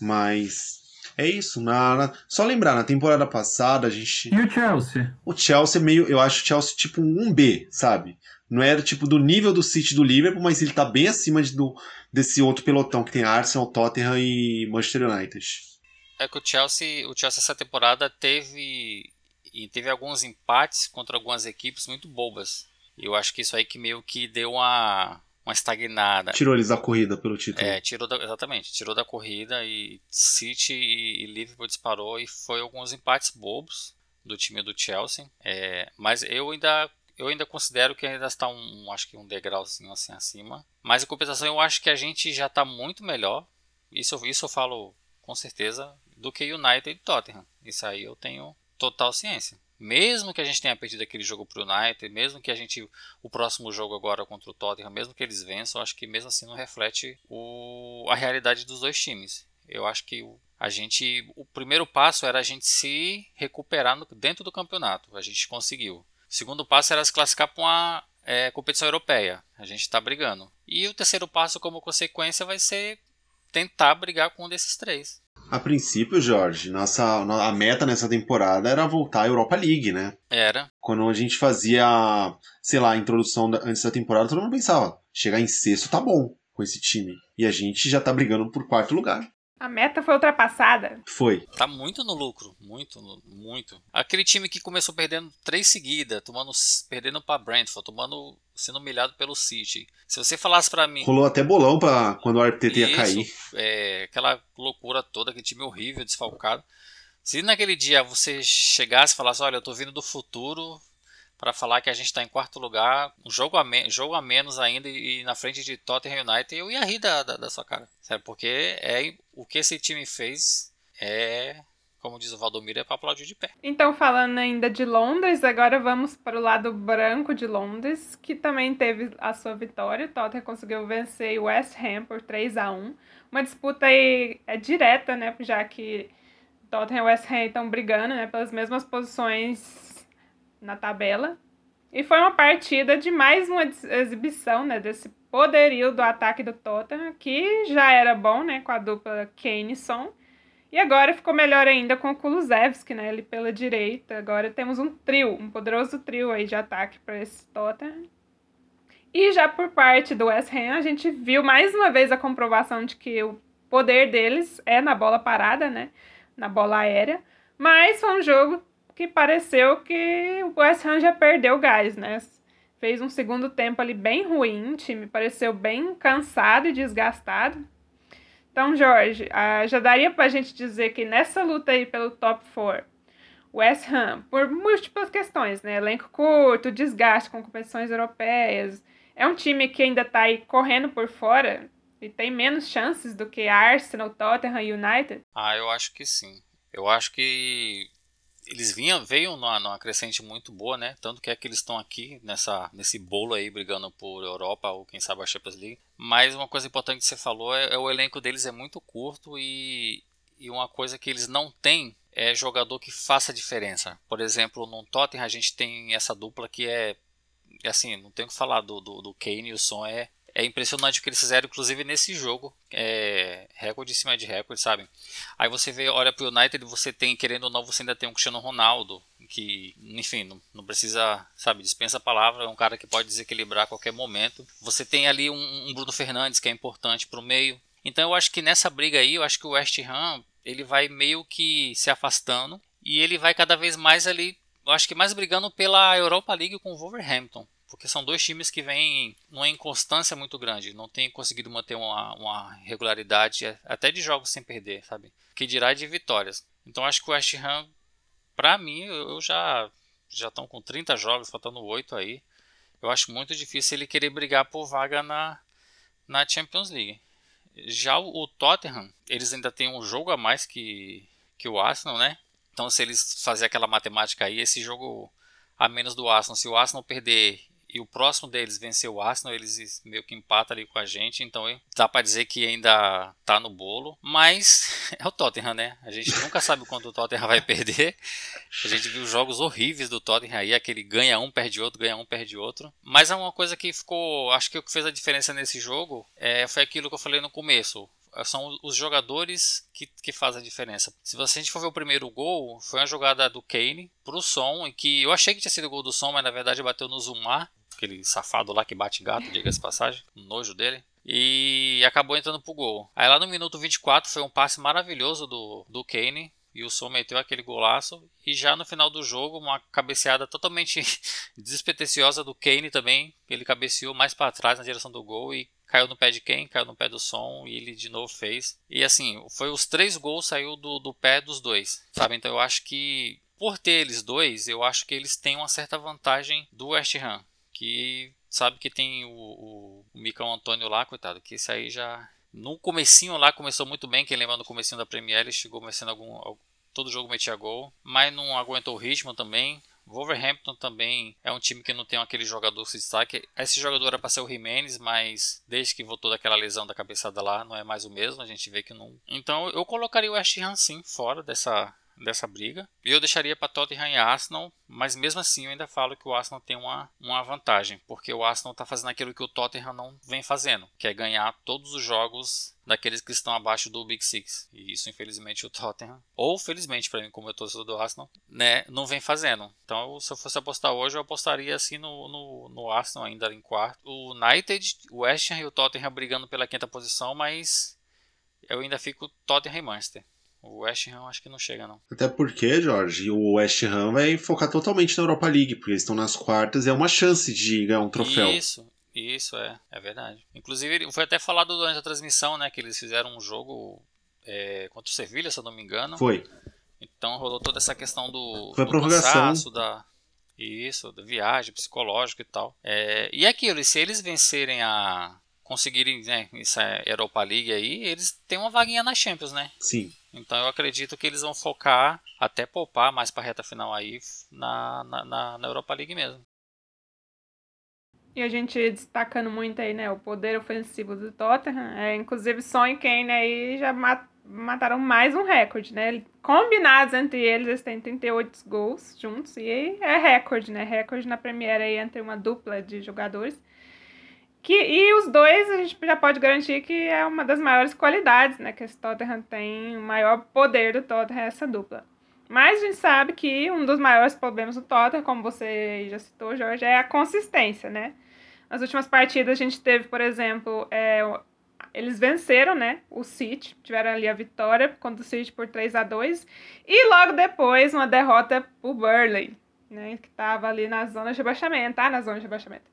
Mas É isso. Na, na- Só lembrar, na temporada passada a gente. E o Chelsea? O Chelsea é meio. Eu acho o Chelsea tipo um B, sabe? Não era tipo do nível do City do Liverpool, mas ele tá bem acima de- do, desse outro pelotão que tem Arsenal, Tottenham e Manchester United. É que o Chelsea, o Chelsea essa temporada teve e teve alguns empates contra algumas equipes muito bobas. E eu acho que isso aí que meio que deu uma uma estagnada. Tirou eles da corrida pelo título. É, tirou da, exatamente, tirou da corrida e City e, e Liverpool disparou e foi alguns empates bobos do time do Chelsea. É, mas eu ainda eu ainda considero que ainda está um, acho que um degrauzinho assim acima. Mas em compensação eu acho que a gente já está muito melhor. Isso, isso eu falo com certeza do que United e Tottenham. Isso aí eu tenho total ciência. Mesmo que a gente tenha perdido aquele jogo pro United, mesmo que a gente o próximo jogo agora contra o Tottenham, mesmo que eles vençam, acho que mesmo assim não reflete o, a realidade dos dois times. Eu acho que o, a gente, o primeiro passo era a gente se recuperar no- dentro do campeonato. A gente conseguiu. O segundo passo era se classificar para uma é, competição europeia. A gente está brigando. E o terceiro passo, como consequência, vai ser tentar brigar com um desses três. A princípio, Jorge, nossa, a meta nessa temporada era voltar à Europa League, né? Era. Quando a gente fazia, sei lá, a introdução da- antes da temporada, todo mundo pensava, chegar em sexto tá bom com esse time. E a gente já tá brigando por quarto lugar. A meta foi ultrapassada. Foi. Tá muito no lucro, muito, muito. Aquele time que começou perdendo três seguidas, tomando, perdendo para Brentford, tomando, sendo humilhado pelo City. Se você falasse para mim, Rolou até bolão pra quando o RTT ia cair. é, aquela loucura toda, aquele time horrível, desfalcado. Se naquele dia você chegasse e falasse, olha, eu tô vindo do futuro para falar que a gente tá em quarto lugar, um jogo a, jogo a menos ainda e, e na frente de Tottenham United, eu ia rir da, da, da sua cara. Sério, porque é, o que esse time fez é, como diz o Valdomiro, é pra aplaudir de pé. Então, falando ainda de Londres, agora vamos para o lado branco de Londres, que também teve a sua vitória. O Tottenham conseguiu vencer o West Ham por 3 a 1 Uma disputa aí é direta, né? Já que Tottenham e West Ham estão brigando né, pelas mesmas posições na tabela. E foi uma partida de mais uma ex- exibição né, desse poderio do ataque do Tottenham, que já era bom né, com a dupla Kane e Son. E agora ficou melhor ainda com o Kulusevski, né? Ele pela direita. Agora temos um trio, um poderoso trio aí de ataque para esse Tottenham. E já por parte do West Ham, a gente viu mais uma vez a comprovação de que o poder deles é na bola parada, né? Na bola aérea. Mas foi um jogo que pareceu que o West Ham já perdeu gás, né? Fez um segundo tempo ali bem ruim, o time pareceu bem cansado e desgastado. Então, Jorge, ah, já daria pra gente dizer que nessa luta aí pelo top 4, West Ham, por múltiplas questões, né? Elenco curto, desgaste com competições europeias, é um time que ainda tá aí correndo por fora e tem menos chances do que Arsenal, Tottenham e United. Ah, eu acho que sim. Eu acho que eles vinham, veio numa, numa crescente muito boa, né? Tanto que é que eles estão aqui nessa, nesse bolo aí brigando por Europa ou quem sabe a Champions League. Mas uma coisa importante que você falou é, é o elenco deles é muito curto e, e uma coisa que eles não têm é jogador que faça diferença. Por exemplo, no Tottenham a gente tem essa dupla que é, é assim, não tenho o que falar do, do, do Kane e o Son é é impressionante o que eles fizeram, inclusive nesse jogo. É recorde em cima de recorde, sabe? Aí você vê, olha pro United, você tem, querendo ou não, você ainda tem um Cristiano Ronaldo, que, enfim, não, não precisa, sabe, dispensa a palavra, é um cara que pode desequilibrar a qualquer momento. Você tem ali um, um Bruno Fernandes, que é importante pro meio. Então eu acho que nessa briga aí, eu acho que o West Ham, ele vai meio que se afastando, e ele vai cada vez mais ali, eu acho que mais brigando pela Europa League com o Wolverhampton porque são dois times que vêm numa inconstância muito grande, não têm conseguido manter uma, uma regularidade até de jogos sem perder, sabe? Que dirá de vitórias. Então acho que o West Ham, pra mim, eu já já estão com 30 jogos, faltando 8 aí. Eu acho muito difícil ele querer brigar por vaga na, na Champions League. Já o, Tottenham, eles ainda têm um jogo a mais que, que o Arsenal, né? Então se eles fazerem aquela matemática aí, esse jogo a menos do Arsenal, se o Arsenal perder e o próximo deles venceu o Arsenal, eles meio que empatam ali com a gente, então dá para dizer que ainda tá no bolo, mas [LAUGHS] é o Tottenham, né? A gente nunca [LAUGHS] sabe quando o Tottenham vai perder. A gente viu jogos horríveis do Tottenham aí, aquele ganha um, perde outro, ganha um, perde outro. Mas é uma coisa que ficou, acho que o que fez a diferença nesse jogo é, foi aquilo que eu falei no começo. são os jogadores que, que fazem a diferença. Se você a gente for ver o primeiro gol, foi uma jogada do Kane pro som, e que eu achei que tinha sido o gol do som, mas na verdade bateu no Zumar, aquele safado lá que bate gato, diga-se passagem, nojo dele. E acabou entrando pro gol. Aí lá no minuto 24 foi um passe maravilhoso do, do Kane e o Som meteu aquele golaço. E já no final do jogo, uma cabeceada totalmente [LAUGHS] despretensiosa do Kane também. Ele cabeceou mais para trás na direção do gol e caiu no pé de quem? Caiu no pé do Som e ele de novo fez. E assim, foi os três gols saiu do, do pé dos dois, sabe? Então eu acho que por ter eles dois, eu acho que eles têm uma certa vantagem do West Ham. Que sabe que tem o, o, Micão Antônio lá, coitado, que esse aí já no comecinho lá começou muito bem, quem lembra no comecinho da Premier ele chegou começando algum todo jogo metia gol, mas não aguentou o ritmo também. Wolverhampton também é um time que não tem aquele jogador que se destaque. Esse jogador era para ser o Jimenez, mas desde que voltou daquela lesão da cabeçada lá, não é mais o mesmo. A gente vê que não. Então eu colocaria o West Ham sim fora dessa dessa briga. Eu deixaria para Tottenham e Arsenal, mas mesmo assim eu ainda falo que o Arsenal tem uma, uma vantagem, porque o Arsenal está fazendo aquilo que o Tottenham não vem fazendo, que é ganhar todos os jogos daqueles que estão abaixo do Big Six. E isso, infelizmente, o Tottenham, ou felizmente para mim, como eu torcedor do Arsenal, né, não vem fazendo. Então, se eu fosse apostar hoje, eu apostaria assim no, no, no Arsenal ainda em quarto. O United, o West Ham e o Tottenham brigando pela quinta posição, mas eu ainda fico Tottenham e Manchester. O West Ham acho que não chega, não. Até porque, Jorge, o West Ham vai focar totalmente na Europa League, porque eles estão nas quartas e é uma chance de ganhar um troféu. Isso, isso, é, é verdade. Inclusive, foi até falado durante a transmissão, né, que eles fizeram um jogo é, contra o Sevilha, se eu não me engano. Foi. Então rolou toda essa questão do, foi do prorrogação. da, isso, da viagem psicológica e tal. É, e aquilo, se eles vencerem a, conseguirem né, essa Europa League aí, eles têm uma vaguinha na Champions, né? Sim. Então eu acredito que eles vão focar, até poupar mais para a reta final aí, na, na, na, Europa League mesmo. E a gente destacando muito aí, né, o poder ofensivo do Tottenham. É, inclusive, Son e Kane aí já mat mataram mais um recorde, né? Combinados entre eles, eles têm 38 gols juntos. E é recorde, né? Recorde na Premier aí entre uma dupla de jogadores. Que, e os dois a gente já pode garantir que é uma das maiores qualidades, né? Que esse Tottenham tem, o maior poder do Tottenham é essa dupla. Mas a gente sabe que um dos maiores problemas do Tottenham, como você já citou, Jorge, é a consistência, né? Nas últimas partidas a gente teve, por exemplo, é, eles venceram, né? O City, tiveram ali a vitória contra o City por 3 a 2 e logo depois uma derrota por Burley, né? Que estava ali na zona de rebaixamento, tá? Na zona de rebaixamento.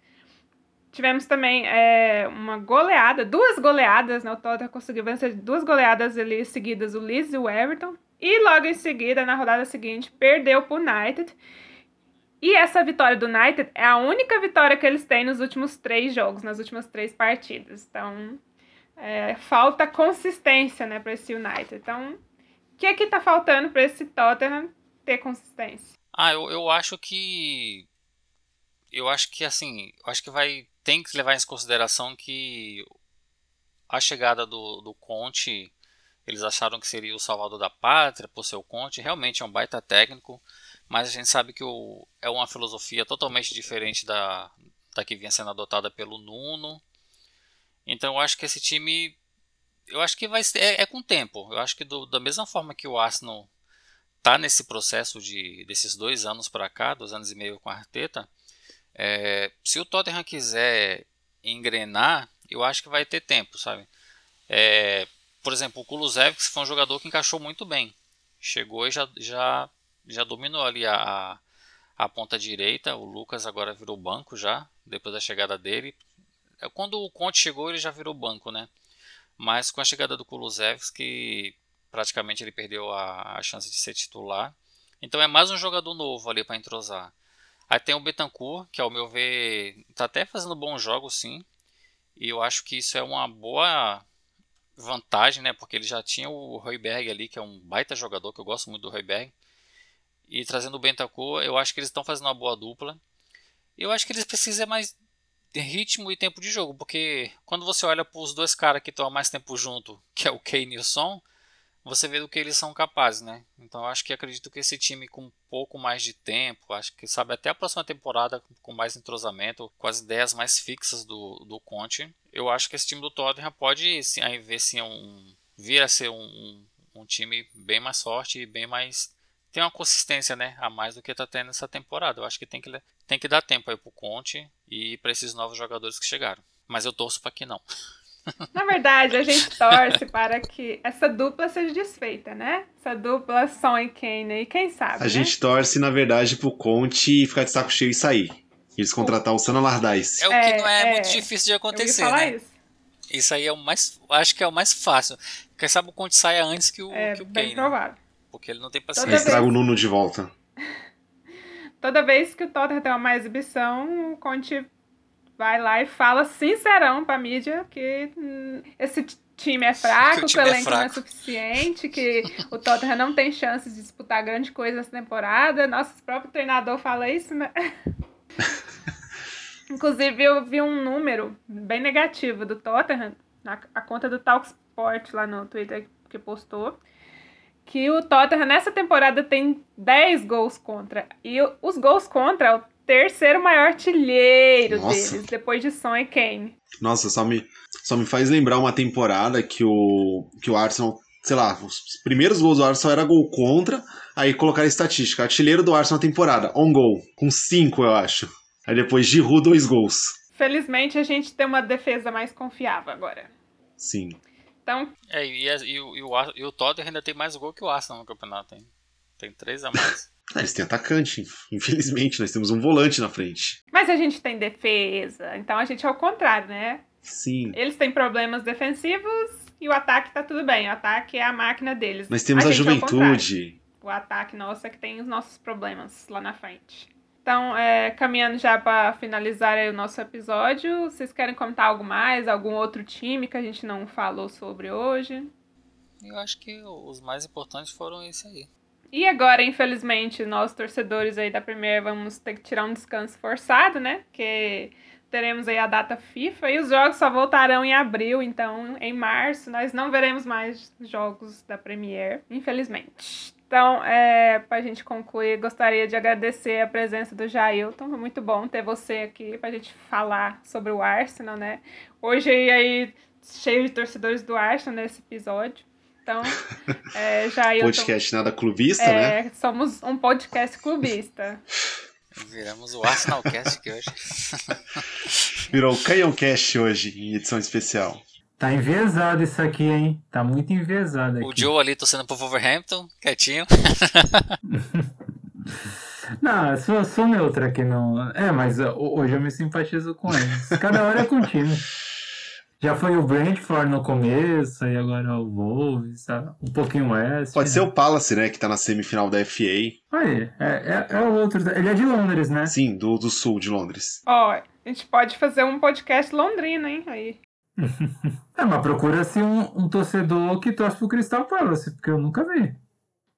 Tivemos também é, uma goleada, duas goleadas, né? O Tottenham conseguiu vencer duas goleadas ali seguidas, o Leeds e o Everton. E logo em seguida, na rodada seguinte, perdeu para o United. E essa vitória do United é a única vitória que eles têm nos últimos três jogos, nas últimas três partidas. Então, é, falta consistência né, para esse United. Então, o que é que está faltando para esse Tottenham ter consistência? Ah, eu, eu acho que. Eu acho que assim. Eu acho que vai tem que levar em consideração que a chegada do, do Conte, eles acharam que seria o salvador da pátria por ser o Conte, realmente é um baita técnico, mas a gente sabe que o, é uma filosofia totalmente diferente da, da que vinha sendo adotada pelo Nuno. Então eu acho que esse time, eu acho que vai é, é com o tempo. Eu acho que do, da mesma forma que o Arsenal está nesse processo de desses dois anos para cá, dois anos e meio com a Arteta, é, se o Tottenham quiser engrenar, eu acho que vai ter tempo, sabe? É, por exemplo, o Kulusevski foi um jogador que encaixou muito bem. Chegou e já, já, já dominou ali a, a ponta direita. O Lucas agora virou banco já, depois da chegada dele. É, quando o Conte chegou, ele já virou banco, né? Mas com a chegada do Kulusevski, praticamente ele perdeu a, a chance de ser titular. Então é mais um jogador novo ali para entrosar. Aí tem o Betancourt, que ao meu ver está até fazendo bons jogos sim. E eu acho que isso é uma boa vantagem, né? Porque ele já tinha o Royberg ali, que é um baita jogador, que eu gosto muito do Royberg. E trazendo o Bentancur, eu acho que eles estão fazendo uma boa dupla. Eu acho que eles precisam mais de ritmo e tempo de jogo, porque quando você olha para os dois caras que estão há mais tempo junto, que é o Kane e o Son, você vê do que eles são capazes, né? Então eu acho que acredito que esse time com um pouco mais de tempo, acho que sabe até a próxima temporada com mais entrosamento, com as ideias mais fixas do, do Conte, eu acho que esse time do Tottenham pode sim, aí ver se um vir a ser um, um, time bem mais forte e bem mais tem uma consistência, né, a mais do que está tendo essa temporada. Eu acho que tem que tem que dar tempo aí pro Conte e para esses novos jogadores que chegaram. Mas eu torço para que não. [LAUGHS] Na verdade, a gente torce para que essa dupla seja desfeita, né? Essa dupla Son e Kane, e quem sabe. A né? gente torce, na verdade, pro Conte ficar de saco cheio e sair. Eles contratar o Sana Lardais. É o que é, não é, é, muito difícil de acontecer, né? Isso. isso. aí é o mais. Acho que é o mais fácil. Quem sabe o Conte saia antes que o, é, que o bem provável. Porque ele não tem paciência. Eles tragam o Nuno de volta. [LAUGHS] Toda vez que o Tottenham tem uma má exibição, o Conte vai lá e fala sincerão pra mídia que hum, esse time é fraco, que o, o é elenco é não é suficiente, que o Tottenham não tem chances de disputar grande coisa nessa temporada. Nosso próprio treinador fala isso, né? [LAUGHS] Inclusive, eu vi um número bem negativo do Tottenham, na a conta do Talksport lá no Twitter que postou, que o Tottenham nessa temporada tem 10 gols contra. E os gols contra o terceiro maior artilheiro Nossa. deles, depois de Son e Kane. Nossa, só me, só me faz lembrar uma temporada que o, que o Arsenal, sei lá, os primeiros gols do Arsenal era gol contra, aí colocaram estatística, artilheiro do Arsenal na temporada, on goal, com 5 eu acho. Aí depois Giroud, dois gols. Felizmente a gente tem uma defesa mais confiável agora. Sim. Então... É, e, e, e, o, e o Tottenham ainda tem mais gol que o Arsenal no campeonato, hein? Tem três a mais. [LAUGHS] Ah, eles têm atacante, infelizmente, nós temos um volante na frente. Mas a gente tem defesa, então a gente é o contrário, né? Sim. Eles têm problemas defensivos e o ataque tá tudo bem. O ataque é a máquina deles. Nós temos a, a juventude. É o, o ataque nosso é que tem os nossos problemas lá na frente. Então, é, caminhando já para finalizar o nosso episódio, vocês querem comentar algo mais? Algum outro time que a gente não falou sobre hoje? Eu acho que os mais importantes foram esse aí. E agora, infelizmente, nós torcedores aí da Premier vamos ter que tirar um descanso forçado, né? Porque teremos aí a data FIFA e os jogos só voltarão em abril, então em março nós não veremos mais jogos da Premier, infelizmente. Então, é, para a gente concluir, gostaria de agradecer a presença do Jailton. Foi muito bom ter você aqui para a gente falar sobre o Arsenal, né? Hoje aí cheio de torcedores do Arsenal nesse episódio. Então, é, já eu. Podcast tô... nada clubista, é, né? Somos um podcast clubista. Viramos o Arsenalcast aqui hoje. [LAUGHS] Virou o Canhãocast hoje, em edição especial. Tá enviesado isso aqui, hein? Tá muito enviesado aqui. O Joe ali torcendo pro Wolverhampton, quietinho. [LAUGHS] Não, eu sou, sou neutro aqui, não. É, mas hoje eu me simpatizo com eles. Cada hora é time. [LAUGHS] Já foi o Brentford no começo, e agora o Wolves, tá? um pouquinho West. Pode né? ser o Palace, né, que tá na semifinal da FA. Aí, é, é, é o outro. Ele é de Londres, né? Sim, do, do sul de Londres. Ó, oh, a gente pode fazer um podcast londrino, hein? Aí. [LAUGHS] é, mas procura-se um, um torcedor que torce pro Crystal Palace, porque eu nunca vi.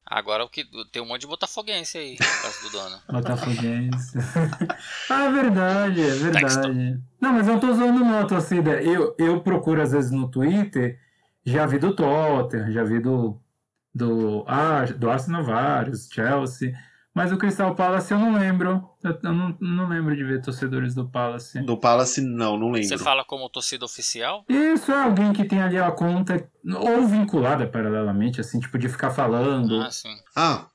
Agora o que tem um monte de botafoguense aí, por do dono. [LAUGHS] Botafoguense. [LAUGHS] ah, é verdade, é verdade. Não, mas eu não tô zoando não, torcida. Eu, eu procuro às vezes no Twitter, já vi do Tottenham, já vi do, do, ah, do Arsenal vários, Chelsea. Mas o Crystal Palace eu não lembro. Eu, não, não lembro de ver torcedores do Palace. Do Palace, não, não lembro. Você fala como torcida oficial? Isso, é alguém que tem ali a conta, ou vinculada paralelamente, assim, tipo, de ficar falando. Ah, sim. Ah,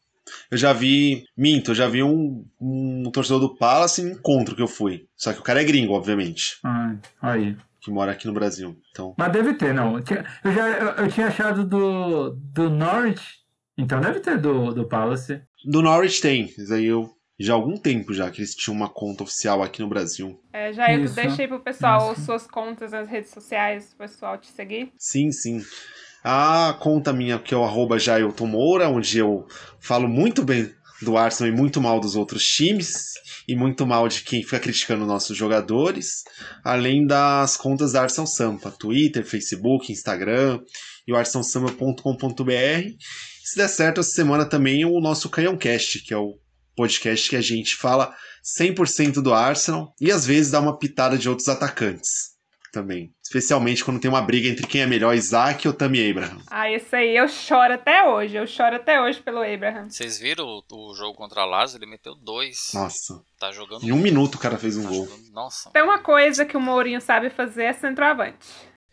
eu já vi. Minto, eu já vi um, um torcedor do Palace em encontro que eu fui. Só que o cara é gringo, obviamente. Ah, aí. Que mora aqui no Brasil. Então... Mas deve ter, não. Eu, já, eu, eu tinha achado do, do Norwich. Então deve ter do, do Palace. Do Norwich tem, mas aí eu já há algum tempo já que eles tinham uma conta oficial aqui no Brasil. É, já eu deixei pro pessoal Isso. suas contas nas redes sociais, o pessoal te seguir. Sim, sim. A conta minha, que é o arroba Jailton Moura, onde eu falo muito bem do Arsenal e muito mal dos outros times, e muito mal de quem fica criticando nossos jogadores, além das contas da Arsenal Sampa, Twitter, Facebook, Instagram e o arsenalsamba.com.br se der certo, essa semana também o nosso Canhãocast, que é o podcast que a gente fala 100% do Arsenal e às vezes dá uma pitada de outros atacantes. também. Especialmente quando tem uma briga entre quem é melhor, Isaac ou Tammy Abraham. Ah, esse aí eu choro até hoje. Eu choro até hoje pelo Abraham. Vocês viram o, o jogo contra a Lazio? Ele meteu dois. Nossa. Tá jogando. Em um minuto o cara fez um tá gol. jogando- Nossa. Tem uma coisa que o Mourinho sabe fazer é centroavante.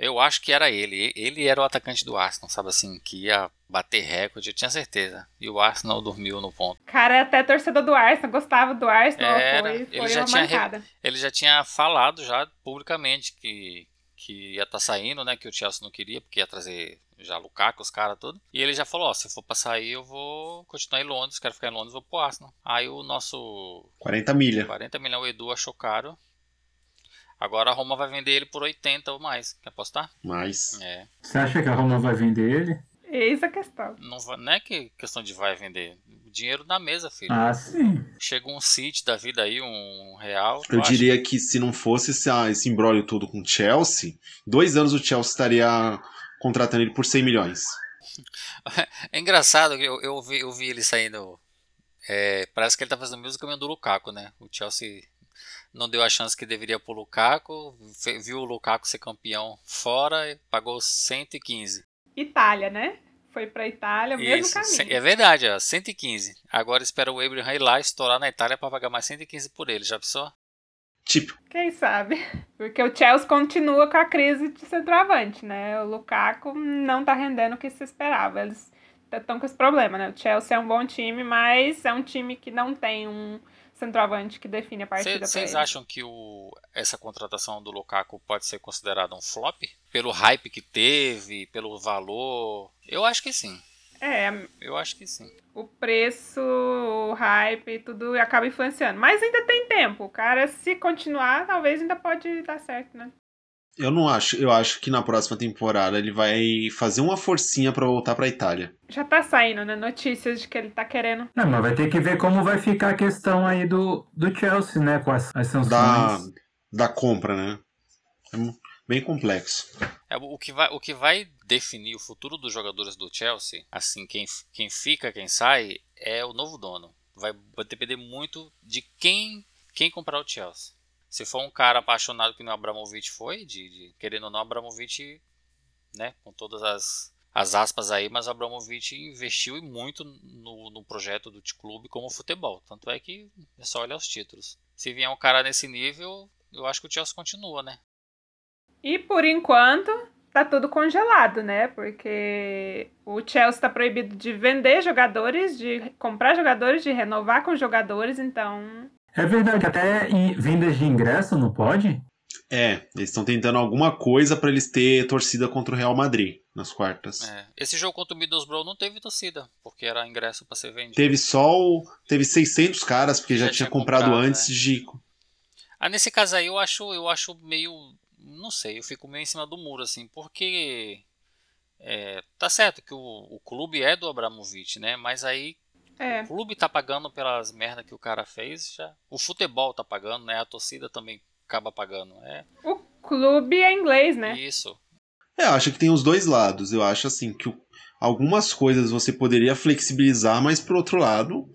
Eu acho que era ele. Ele era o atacante do Arsenal, sabe assim, que ia bater recorde, eu tinha certeza. E o Arsenal dormiu no ponto. O cara é até torcedor do Arsenal, gostava do Arsenal. Era, foi ele foi já uma tinha re-. Ele já tinha falado já publicamente que, que ia estar saindo, né? Que o Chelsea não queria, porque ia trazer já Lukaku, os caras tudo. E ele já falou, ó, se for pra sair, eu vou continuar em Londres, quero ficar em Londres, vou pro Arsenal. Aí o nosso 40 milha. 40 milhões o Edu achou caro. Agora a Roma vai vender ele por 80 ou mais. Quer apostar? Mas. É. Você acha que a Roma vai vender ele? Eis a questão. Não, não é que questão de vai vender. Dinheiro na mesa, filho. Ah, sim. Chega um City da vida aí, um real. Eu diria que se não fosse esse, ah, esse imbróglio todo com o Chelsea, dois anos o Chelsea estaria contratando ele por 100 milhões. [LAUGHS] É engraçado, eu, eu, vi, eu vi ele saindo. é, parece que ele tá fazendo o mesmo caminho do Lukaku, né? O Chelsea não deu a chance que deveria pro Lukaku, fe- viu o Lukaku ser campeão fora e pagou 115. Itália, né? Foi pra Itália, o mesmo Isso, caminho. é verdade, ó, 115. Agora espera o Abraham ir lá estourar na Itália para pagar mais 115 por ele, já pensou? Tipo, Quem sabe? [LAUGHS] Porque o Chelsea continua com a crise de centroavante, né? O Lukaku não tá rendendo o que se esperava. Eles estão com esse problema, né? O Chelsea é um bom time, mas é um time que não tem um centroavante que define a partida Vocês acham que o, essa contratação do Lukaku pode ser considerada um flop? Pelo hype que teve, pelo valor? Eu acho que sim. É, Eu acho que sim. o preço, o hype, tudo acaba influenciando. Mas ainda tem tempo. O cara, se continuar, talvez ainda pode dar certo, né? Eu não acho. Eu acho que na próxima temporada ele vai fazer uma forcinha pra voltar pra Itália. Já tá saindo, né? Notícias de que ele tá querendo. Não, mas vai ter que ver como vai ficar a questão aí do, do Chelsea, né? Com as, as sanções. Da, da compra, né? É bem complexo. É, o, que vai, o que vai definir o futuro dos jogadores do Chelsea, assim, quem, quem fica, quem sai, é o novo dono. Vai, vai depender muito de quem, quem comprar o Chelsea. Se for um cara apaixonado que o Abramovich foi, de, de querendo ou não, Abramovich, né, com todas as, as aspas aí, mas Abramovich investiu e muito no, no projeto do clube como futebol. Tanto é que é só olhar os títulos. Se vier um cara nesse nível, eu acho que o Chelsea continua, né? E por enquanto, tá tudo congelado, né? Porque o Chelsea tá proibido de vender jogadores, de comprar jogadores, de renovar com jogadores, então. É verdade, até em vendas de ingresso não pode? É, eles estão tentando alguma coisa pra eles ter torcida contra o Real Madrid nas quartas. É, Esse jogo contra o Middlesbrough não teve torcida, porque era ingresso para ser vendido. Teve só o, teve 600 caras porque já, Já tinha tinha comprado, comprado, antes é. de Ah, nesse caso aí eu acho, eu acho meio, não sei, eu fico meio em cima do muro assim, porque é, tá certo que o, o clube é do Abramovich, né? Mas aí É. o clube tá pagando pelas merda que o cara fez, já. O futebol tá pagando, né? A torcida também acaba pagando, é O clube é inglês, né? isso. É, eu acho que tem os dois lados. Eu acho assim que algumas coisas você poderia flexibilizar, mas por outro lado,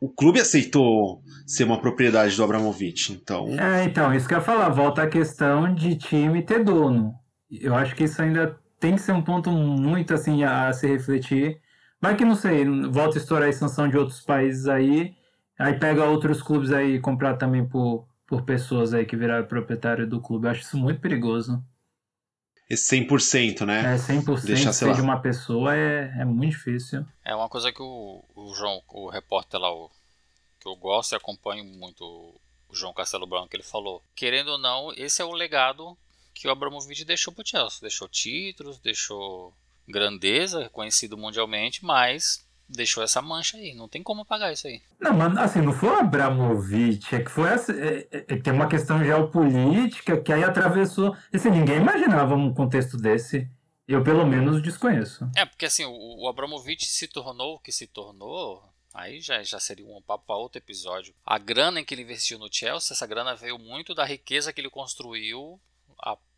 o clube aceitou ser uma propriedade do Abramovich. Então, É, então, isso que eu ia falar, volta a questão de time ter dono. Eu acho que isso ainda tem que ser um ponto muito assim a se refletir. Vai que não sei, volta a estourar a sanção de outros países aí, aí pega outros clubes aí e comprar também por, por pessoas aí que viraram proprietário do clube. Eu acho isso muito perigoso. esse 100%, né? É 100% Deixa, sei de uma pessoa é, é muito difícil. É uma coisa que o, o João, o repórter lá, o, que eu gosto e acompanho muito o João Castelo Branco, ele falou. Querendo ou não, esse é o legado que o Abramovich deixou pro Chelsea. Deixou títulos, deixou grandeza, reconhecido mundialmente, mas deixou essa mancha aí. Não tem como apagar isso aí. Não, mas assim, não foi o Abramovich, é que foi essa, é, é- é- tem uma questão geopolítica que aí atravessou. Assim, ninguém imaginava um contexto desse. Eu, pelo menos, desconheço. É, porque assim, o, o Abramovich se tornou o que se tornou. Aí já, já seria um papo para outro episódio. A grana em que ele investiu no Chelsea, essa grana veio muito da riqueza que ele construiu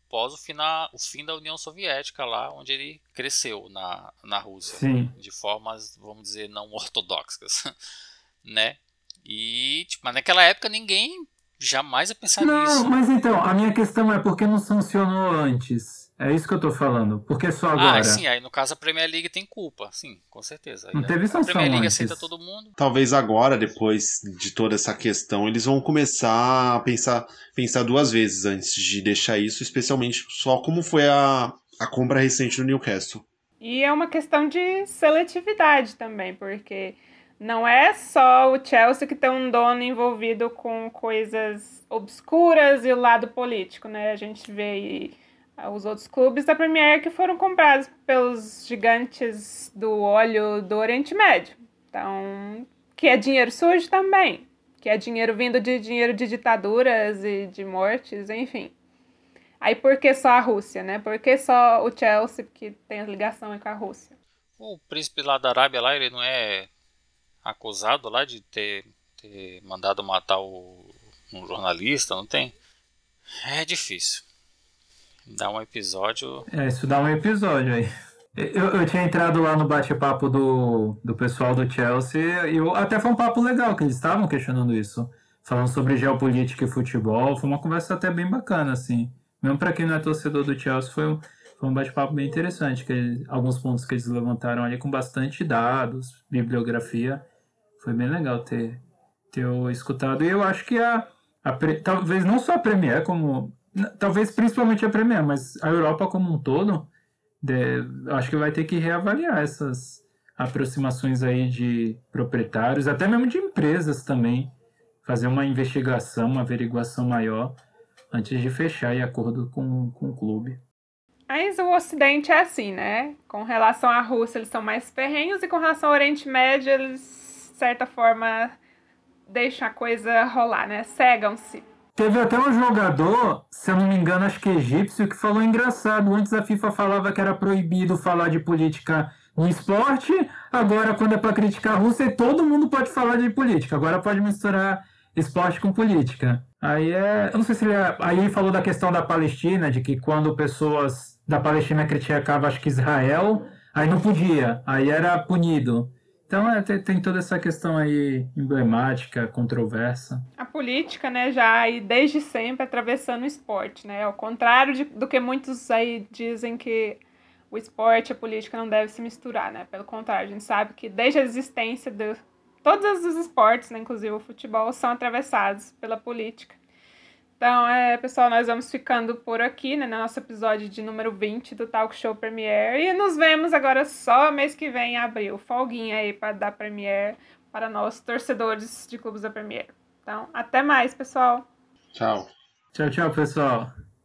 após o, fina, o fim da União Soviética, lá onde ele cresceu na, na Rússia. Sim. De formas, vamos dizer, não ortodoxas. [LAUGHS] né? E, tipo, mas naquela época ninguém jamais ia pensar não, nisso. Não, mas então, a minha questão é por que não sancionou antes? É isso que eu tô falando. Por que só agora? Ah, sim, aí no caso a Premier League tem culpa, sim, com certeza. Aí não teve sanção A Premier League antes. aceita todo mundo. Talvez agora, depois de toda essa questão, eles vão começar a pensar, pensar duas vezes antes de deixar isso, especialmente só como foi a, a compra recente do Newcastle. E é uma questão de seletividade também, porque não é só o Chelsea que tem um dono envolvido com coisas obscuras e o lado político, né? A gente vê aí os outros clubes da Premier que foram comprados pelos gigantes do óleo do Oriente Médio. Então, que é dinheiro sujo também, que é dinheiro vindo de dinheiro de ditaduras e de mortes, enfim. Aí por que só a Rússia, né? Por que só o Chelsea que tem a ligação com a Rússia? O príncipe lá da Arábia lá, ele não é acusado lá de ter, ter mandado matar o, um jornalista, não tem? É difícil. Dá um episódio. É, isso dá um episódio aí. Eu, eu tinha entrado lá no bate-papo do, do pessoal do Chelsea e eu, até foi um papo legal que eles estavam questionando isso. Falando sobre geopolítica e futebol. Foi uma conversa até bem bacana, assim. Mesmo para quem não é torcedor do Chelsea, foi um, foi um bate-papo bem interessante. Que eles, alguns pontos que eles levantaram ali com bastante dados, bibliografia. Foi bem legal ter, ter escutado. E eu acho que a, a talvez não só a Premier, como talvez principalmente a Premier, mas a Europa como um todo, de, acho que vai ter que reavaliar essas aproximações aí de proprietários, até mesmo de empresas também, fazer uma investigação, uma averiguação maior antes de fechar em acordo com, com o clube. Mas o Ocidente é assim, né? Com relação à Rússia, eles são mais ferrenhos, e com relação ao Oriente Médio, eles, de certa forma, deixam a coisa rolar, né? Cegam-se. Teve até um jogador, se eu não me engano, acho que egípcio, que falou engraçado. Antes a FIFA falava que era proibido falar de política no esporte, agora quando é para criticar a Rússia, todo mundo pode falar de política. Agora pode misturar esporte com política. Aí é. Eu não sei se ele. É, aí ele falou da questão da Palestina, de que quando pessoas da Palestina criticavam, acho que Israel, aí não podia, aí era punido. Então é, tem, tem, toda essa questão aí emblemática, controversa. A política, né, já aí desde sempre atravessando o esporte, né? Ao contrário de, do que muitos aí dizem que o esporte e a política não devem se misturar, né? Pelo contrário, a gente sabe que desde a existência de todos os esportes, né, inclusive o futebol, são atravessados pela política. Então, é, pessoal, nós vamos ficando por aqui, né, no nosso episódio de número 20 do Talk Show Premiere. E nos vemos agora só mês que vem, em abril. Folguinha aí para dar Premiere para nós, torcedores de clubes da Premiere. Então, até mais, pessoal. Tchau. Tchau, tchau, pessoal.